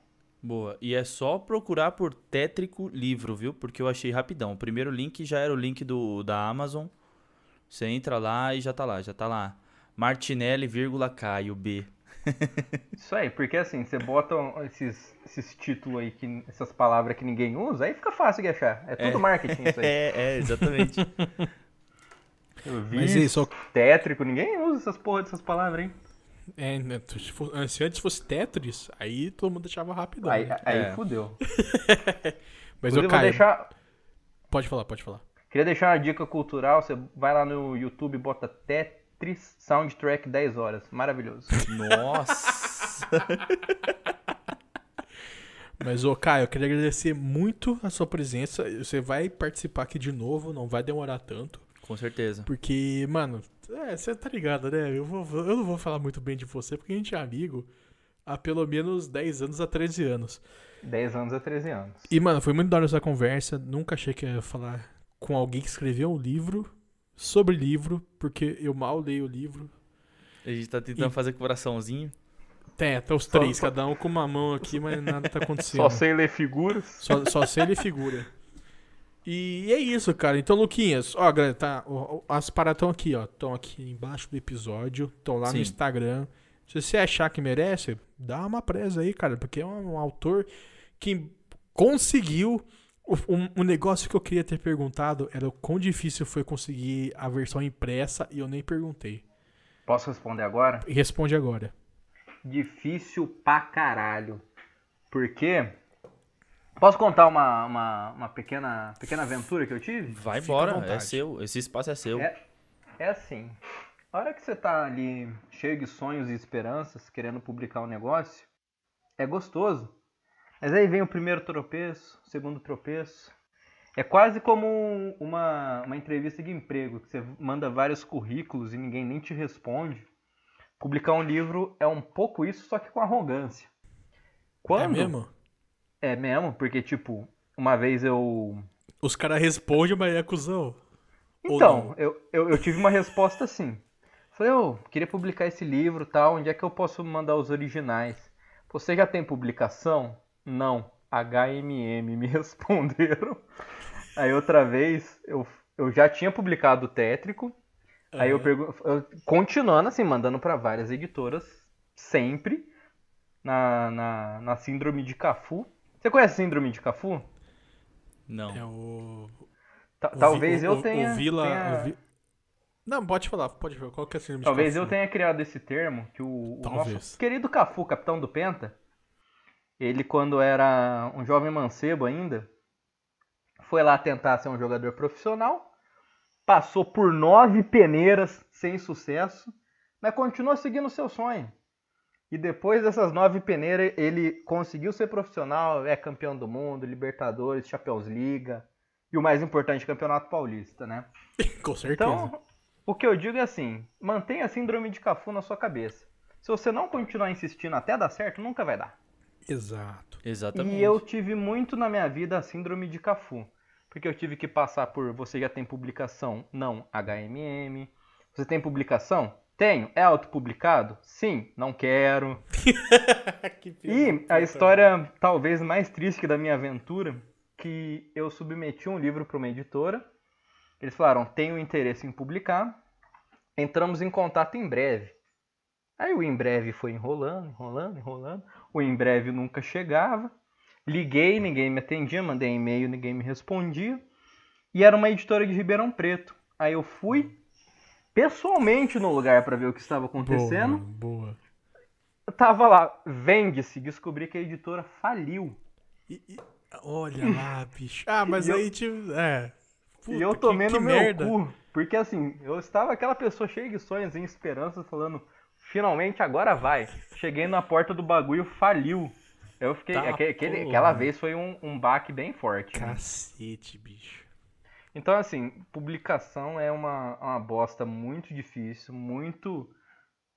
Boa. E é só procurar por Tétrico Livro, viu? Porque eu achei rapidão. O primeiro link já era o link do, da Amazon. Você entra lá e já tá lá, já tá lá. Martinelli, vírgula, Caio, B. [laughs] Isso aí, porque assim, você bota esses, esses títulos aí, que, essas palavras que ninguém usa, aí fica fácil de achar. É tudo É. marketing isso aí. [laughs] É, é, exatamente. [laughs] Eu vi Mas isso, só- tétrico, ninguém usa essas porra dessas palavras, hein? É, né, se, for- se antes fosse Tetris, aí todo mundo deixava rapidão. Aí, né? aí É. fudeu. [laughs] Mas Inclusive, eu caio. deixar, Pode falar, pode falar. queria deixar uma dica cultural, você vai lá no YouTube e bota Tetris Soundtrack 10 horas. Maravilhoso. [laughs] Nossa. [laughs] Mas, ô Caio, eu queria agradecer muito a sua presença. Você vai participar aqui de novo, não vai demorar tanto. Com certeza. Porque, mano, é, você tá ligado, né? Eu, vou, eu não vou falar muito bem de você, porque a gente é amigo há pelo menos 10 anos a 13 anos. 10 anos a 13 anos. E, mano, foi muito da hora essa conversa. Nunca achei que ia falar com alguém que escreveu um livro sobre livro, porque eu mal leio o livro. A gente tá tentando E- fazer coraçãozinho. É, tá os três, só- cada um com uma mão aqui, mas nada tá acontecendo. Só sei ler figuras. Só, só sei ele figura. E é isso, cara. Então, Luquinhas, ó, galera, tá, ó, as paradas estão aqui, ó. Estão aqui embaixo do episódio. Estão lá Sim. no Instagram. Se você achar que merece, dá uma presa aí, cara. Porque é um, autor que conseguiu. O um, um negócio que eu queria ter perguntado era o quão difícil foi conseguir a versão impressa e eu nem perguntei. Posso responder agora? Responde agora. Difícil pra caralho. Porque. Posso contar uma, uma, uma pequena, pequena aventura que eu tive? Vai Fica embora, é seu. Esse espaço é seu. É, é assim. A hora que você tá ali cheio de sonhos e esperanças, querendo publicar um negócio, é gostoso. Mas aí vem o primeiro tropeço, o segundo tropeço. É quase como um- uma, uma entrevista de emprego, que você manda vários currículos e ninguém nem te responde. Publicar um livro é um pouco isso, só que com arrogância. Quando? É mesmo? É mesmo, porque, tipo, uma vez eu. Os caras respondem, mas é cuzão. Então, eu, eu, eu tive uma resposta assim. Falei, ô, queria publicar esse livro tal, onde é que eu posso mandar os originais? Você já tem publicação? Não. HMM, me [laughs] responderam. Aí outra vez, eu, eu já tinha publicado o Tétrico. Aí eu pergunto, continuando assim, mandando para várias editoras, sempre, na, na, na Síndrome de Cafu. Você conhece a Síndrome de Cafu? Não. É o. Ta- o Talvez Vi- eu o- tenha. O Vila. tenha- o Vi- Não, pode falar, pode falar. Qual que é a síndrome de Talvez eu Cafu? tenha criado esse termo, que o, o nosso querido Cafu, capitão do Penta, ele quando era um jovem mancebo ainda, foi lá tentar ser um jogador profissional, passou por nove peneiras sem sucesso, mas continuou seguindo o seu sonho. E depois dessas nove peneiras, ele conseguiu ser profissional, é campeão do mundo, Libertadores, Champions Liga, e o mais importante, Campeonato Paulista, né? [laughs] Com certeza. Então, o que eu digo é assim: mantenha a síndrome de Cafu na sua cabeça. Se você não continuar insistindo até dar certo, nunca vai dar. Exato. Exatamente. E eu tive muito na minha vida a síndrome de Cafu. Porque eu tive que passar por você já tem publicação? Não, HMM. Você tem publicação? Tenho. É autopublicado? Sim, não quero. [laughs] E a história talvez mais triste da minha aventura, que eu submeti um livro para uma editora. Eles falaram, tenho interesse em publicar. Entramos em contato em breve. Aí o em breve foi enrolando, enrolando, enrolando. O em breve nunca chegava. Liguei, ninguém me atendia, mandei e-mail, ninguém me respondia. E era uma editora de Ribeirão Preto. Aí eu fui pessoalmente no lugar para ver o que estava acontecendo. Boa, boa. Eu tava lá, vende-se, descobri que a editora faliu. E- e- olha lá, [laughs] bicho. Ah, mas E eu- aí, tipo, é. Puta, e eu tomei que, no que meu merda. cu. Porque assim, eu estava aquela pessoa cheia de sonhos, em esperança, falando, finalmente agora vai. Cheguei na porta do bagulho, faliu. Eu fiquei. Tá, aque- aquele- aquela vez foi um, um baque bem forte. né? Cacete, bicho. Então, assim, publicação é uma, uma bosta muito difícil, muito.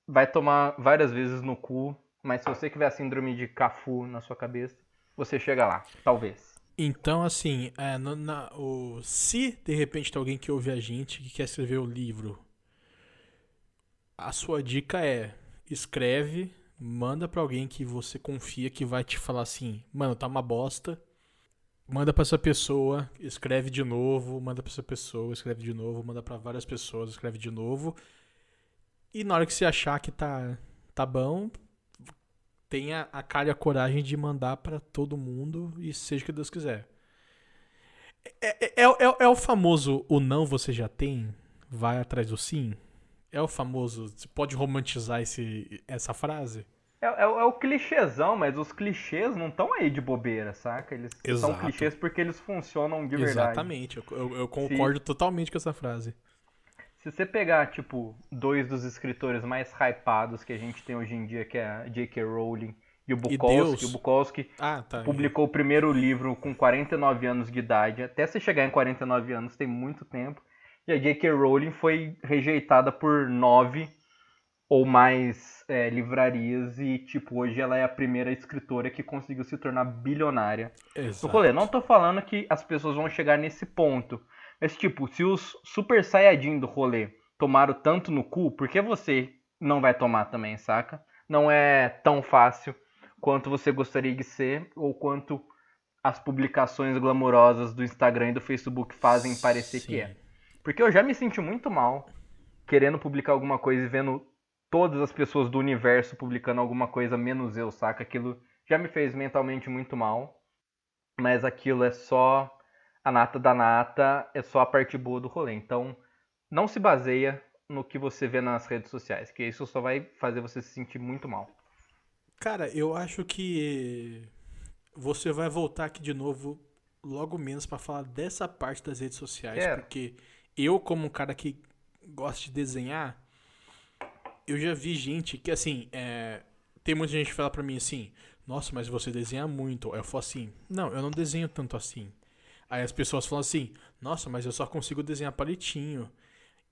Vai tomar várias vezes no cu, mas se você tiver síndrome de Cafu na sua cabeça, você chega lá, talvez. Então, assim, é, no- na- o, se de repente tem alguém que ouve a gente que quer escrever o livro, a sua dica é: escreve, manda pra alguém que você confia que vai te falar assim, mano, tá uma bosta. Manda pra essa pessoa, escreve de novo, manda pra essa pessoa, escreve de novo, manda pra várias pessoas, escreve de novo. E na hora que você achar que tá, tá bom, tenha a cara e a coragem de mandar pra todo mundo e seja o que Deus quiser. É, é, é, é- é o famoso o não você já tem, vai atrás do sim? É o famoso, você pode romantizar esse, essa frase? É, é, o- é o clichêzão, mas os clichês não estão aí de bobeira, saca? Eles são Exato. clichês porque eles funcionam de verdade. Exatamente, eu, eu- eu concordo totalmente com essa frase. Se você pegar, tipo, dois dos escritores mais hypados que a gente tem hoje em dia, que é J.K. Rowling e o Bukowski, Deus. o Bukowski Ah, tá. publicou o primeiro livro com 49 anos de idade. Até você chegar em 49 anos tem muito tempo. E a J.K. Rowling foi rejeitada por nove ou mais é, livrarias e, tipo, hoje ela é a primeira escritora que conseguiu se tornar bilionária. Exato. No rolê, não tô falando que as pessoas vão chegar nesse ponto. Mas, tipo, se os Super Saiyajin do rolê tomaram tanto no cu, por que você não vai tomar também, saca? Não é tão fácil quanto você gostaria de ser ou quanto as publicações glamourosas do Instagram e do Facebook fazem parecer que é. Sim. Porque eu já me senti muito mal querendo publicar alguma coisa e vendo todas as pessoas do universo publicando alguma coisa menos eu, saca? Aquilo já me fez mentalmente muito mal. Mas aquilo é só a nata da nata, é só a parte boa do rolê. Então, não se baseia no que você vê nas redes sociais, que isso só vai fazer você se sentir muito mal. Cara, eu acho que você vai voltar aqui de novo logo menos pra falar dessa parte das redes sociais, Quero. porque eu como um cara que gosta de desenhar, eu já vi gente que assim, é, tem muita gente que fala pra mim assim, nossa, mas você desenha muito. Aí eu falo assim, não, eu não desenho tanto assim. Aí as pessoas falam assim, nossa, mas eu só consigo desenhar palitinho.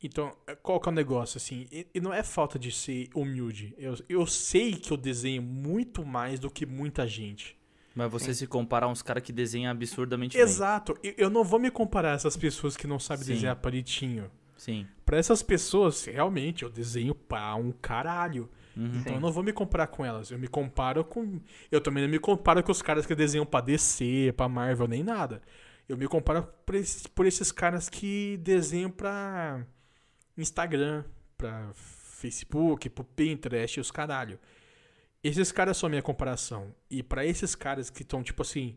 Então, qual que é o negócio, assim? E, e não é falta de ser humilde. Eu, eu sei que eu desenho muito mais do que muita gente. Mas você se compara a uns caras que desenham absurdamente bem. Exato. Eu, eu não vou me comparar a essas pessoas que não sabem Sim. desenhar palitinho. Sim. Pra essas pessoas, realmente, eu desenho pra um caralho. Uhum. Então eu não vou me comparar com elas. Eu me comparo com. Eu também não me comparo com os caras que desenham pra DC, pra Marvel, nem nada. Eu me comparo por esses, por esses caras que desenham pra Instagram, pra Facebook, pro Pinterest e os caralho. Esses caras são a minha comparação. E pra esses caras que estão, tipo assim.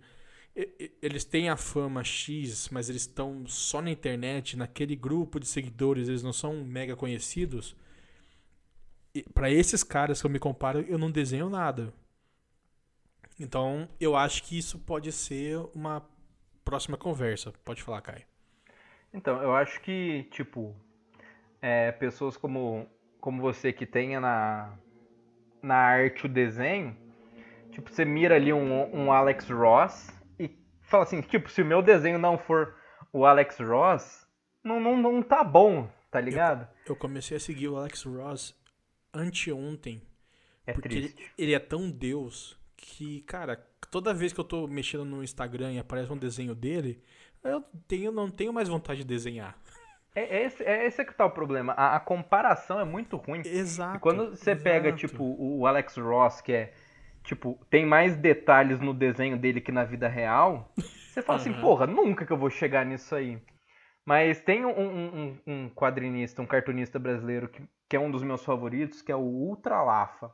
Eles têm a fama X, mas eles estão só na internet, naquele grupo de seguidores, eles não são mega conhecidos. Pra esses caras que eu me comparo, eu não desenho nada. Então, eu acho que isso pode ser uma próxima conversa. Pode falar, Kai. Então, eu acho que, tipo, é, pessoas como, como você que tenha na, na arte o desenho, tipo, você mira ali um, um Alex Ross fala assim, tipo, se o meu desenho não for o Alex Ross, não, não, não tá bom, tá ligado? Eu comecei a seguir o Alex Ross anteontem. É porque ele, triste. ele é tão Deus que, cara, toda vez que eu tô mexendo no Instagram e aparece um desenho dele, eu tenho, não tenho mais vontade de desenhar. É, é esse, é esse que tá o problema. A, a comparação é muito ruim. Exato. E quando você pega, exato. tipo, o Alex Ross, que é, tipo, tem mais detalhes no desenho dele que na vida real, você fala assim, porra, nunca que eu vou chegar nisso aí. Mas tem um, um, um- quadrinista, um cartunista brasileiro que, que é um dos meus favoritos, que é o Ultra Lafa.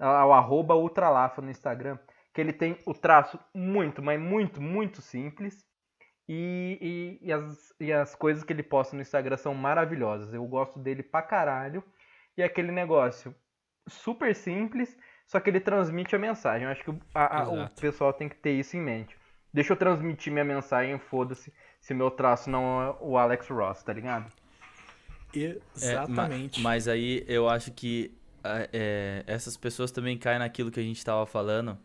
É O arroba Ultra Lafa no Instagram. Que ele tem o traço muito, mas muito, muito simples. E, e, e as, e as coisas que ele posta no Instagram são maravilhosas. Eu gosto dele pra caralho. E é aquele negócio super simples, só que ele transmite a mensagem. Eu acho que o- a- a- o pessoal tem que ter isso em mente. Deixa eu transmitir minha mensagem, foda-se, se meu traço não é o Alex Ross, tá ligado? É, Exatamente. ma- mas aí eu acho que é, essas pessoas também caem naquilo que a gente tava falando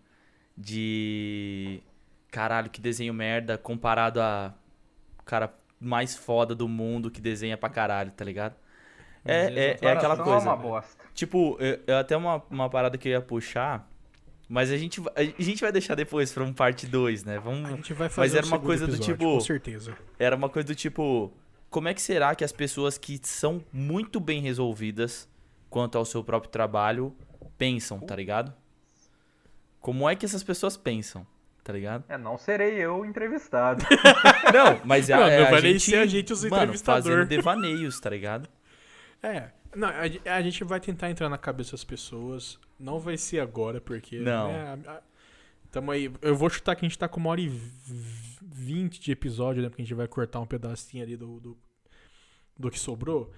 de caralho, que desenho merda comparado a cara mais foda do mundo que desenha pra caralho, tá ligado? É, Mas é, é aquela coisa. É uma bosta. Tipo, eu, eu até uma, uma parada que eu ia puxar, mas a gente, a gente vai deixar depois pra um parte 2, né? A Vamos, gente vai fazer era um uma coisa do episódio, tipo- Com certeza. era uma coisa do tipo, como é que será que as pessoas que são muito bem resolvidas quanto ao seu próprio trabalho pensam, tá ligado? Como é que essas pessoas pensam, tá ligado? É, não serei eu entrevistado. [laughs] Não, mas é, Não, é a gente, ser a gente os mano, entrevistador. fazendo devaneios, tá ligado? É. Não, a, a gente vai tentar entrar na cabeça das pessoas. Não vai ser agora, porque. Não. Né, a- a- tamo aí. Eu vou chutar que a gente tá com uma hora e vinte de episódio, né? Porque a gente vai cortar um pedacinho ali do, do, do que sobrou.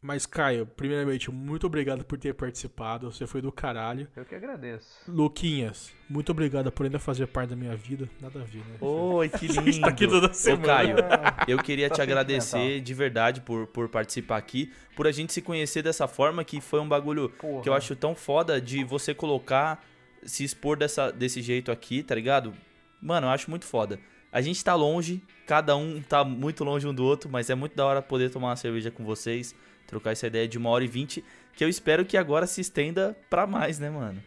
Mas, Caio, primeiramente, muito obrigado por ter participado. Você foi do caralho. Eu que agradeço. Luquinhas, muito obrigado por ainda fazer parte da minha vida. Nada a ver, né? Oi, [laughs] que A gente tá aqui lindo. toda Ô, semana. Caio, [laughs] eu queria te agradecer de verdade por, por participar aqui, por a gente se conhecer dessa forma, que foi um bagulho Porra. que eu acho tão foda de você colocar, se expor dessa, desse jeito aqui, tá ligado? Mano, eu acho muito foda. A gente tá longe, cada um tá muito longe um do outro, mas é muito da hora poder tomar uma cerveja com vocês, trocar essa ideia de uma hora e vinte, que eu espero que agora se estenda pra mais, né, mano?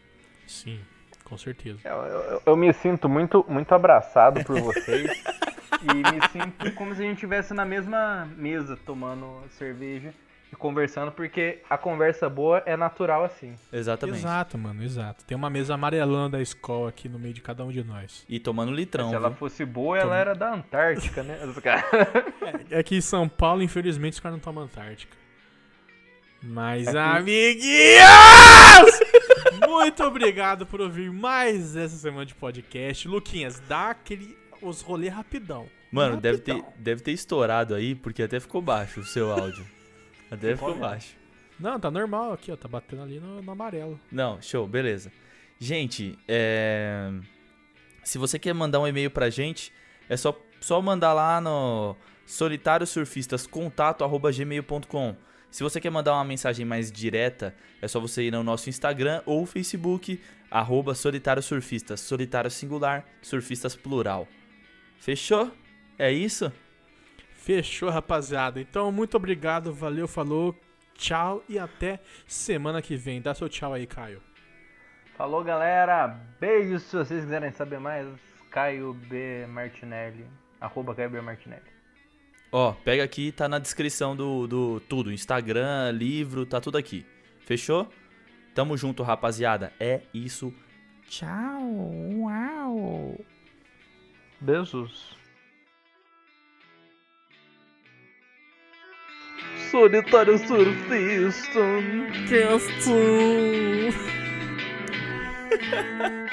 Sim, com certeza. Eu, eu- eu me sinto muito, muito abraçado por vocês. [laughs] e me sinto como se a gente estivesse na mesma mesa tomando cerveja e conversando, porque a conversa boa é natural assim. Exatamente. Exato, mano, exato. Tem uma mesa amarelando da escola aqui no meio de cada um de nós. E tomando litrão, se ela viu? fosse boa, ela era da Antártica, né? Os [laughs] caras- É aqui em São Paulo, infelizmente, os caras não tomam Antártica. Mas, Aqui- amiguinhos! [laughs] Muito obrigado por ouvir mais essa semana de podcast. Luquinhas, dá aquele os rolê rapidão. Mano, deve ter, Rapidão. deve ter estourado aí, porque até ficou baixo o seu áudio. Até ficou baixo. Não, tá normal aqui, ó. Tá batendo ali no, no amarelo. Não, show, beleza. Gente, é... se você quer mandar um e-mail pra gente, é só, só mandar lá no solitariosurfistascontato.gmail.com Se você quer mandar uma mensagem mais direta, é só você ir no nosso Instagram ou Facebook, arroba solitariosurfistas, solitário singular, surfistas plural. Fechou? É isso? Fechou, rapaziada. Então, muito obrigado, valeu, falou, tchau e até semana que vem. Dá seu tchau aí, Caio. Falou, galera. Beijos. Se vocês quiserem saber mais, Caio B. Martinelli. Arroba Caio B. Martinelli. Ó, pega aqui, tá na descrição do, do tudo. Instagram, livro, tá tudo aqui. Fechou? Tamo junto, rapaziada. É isso. Tchau. Uau. Beijos. Solitário surfista. Cast. [laughs]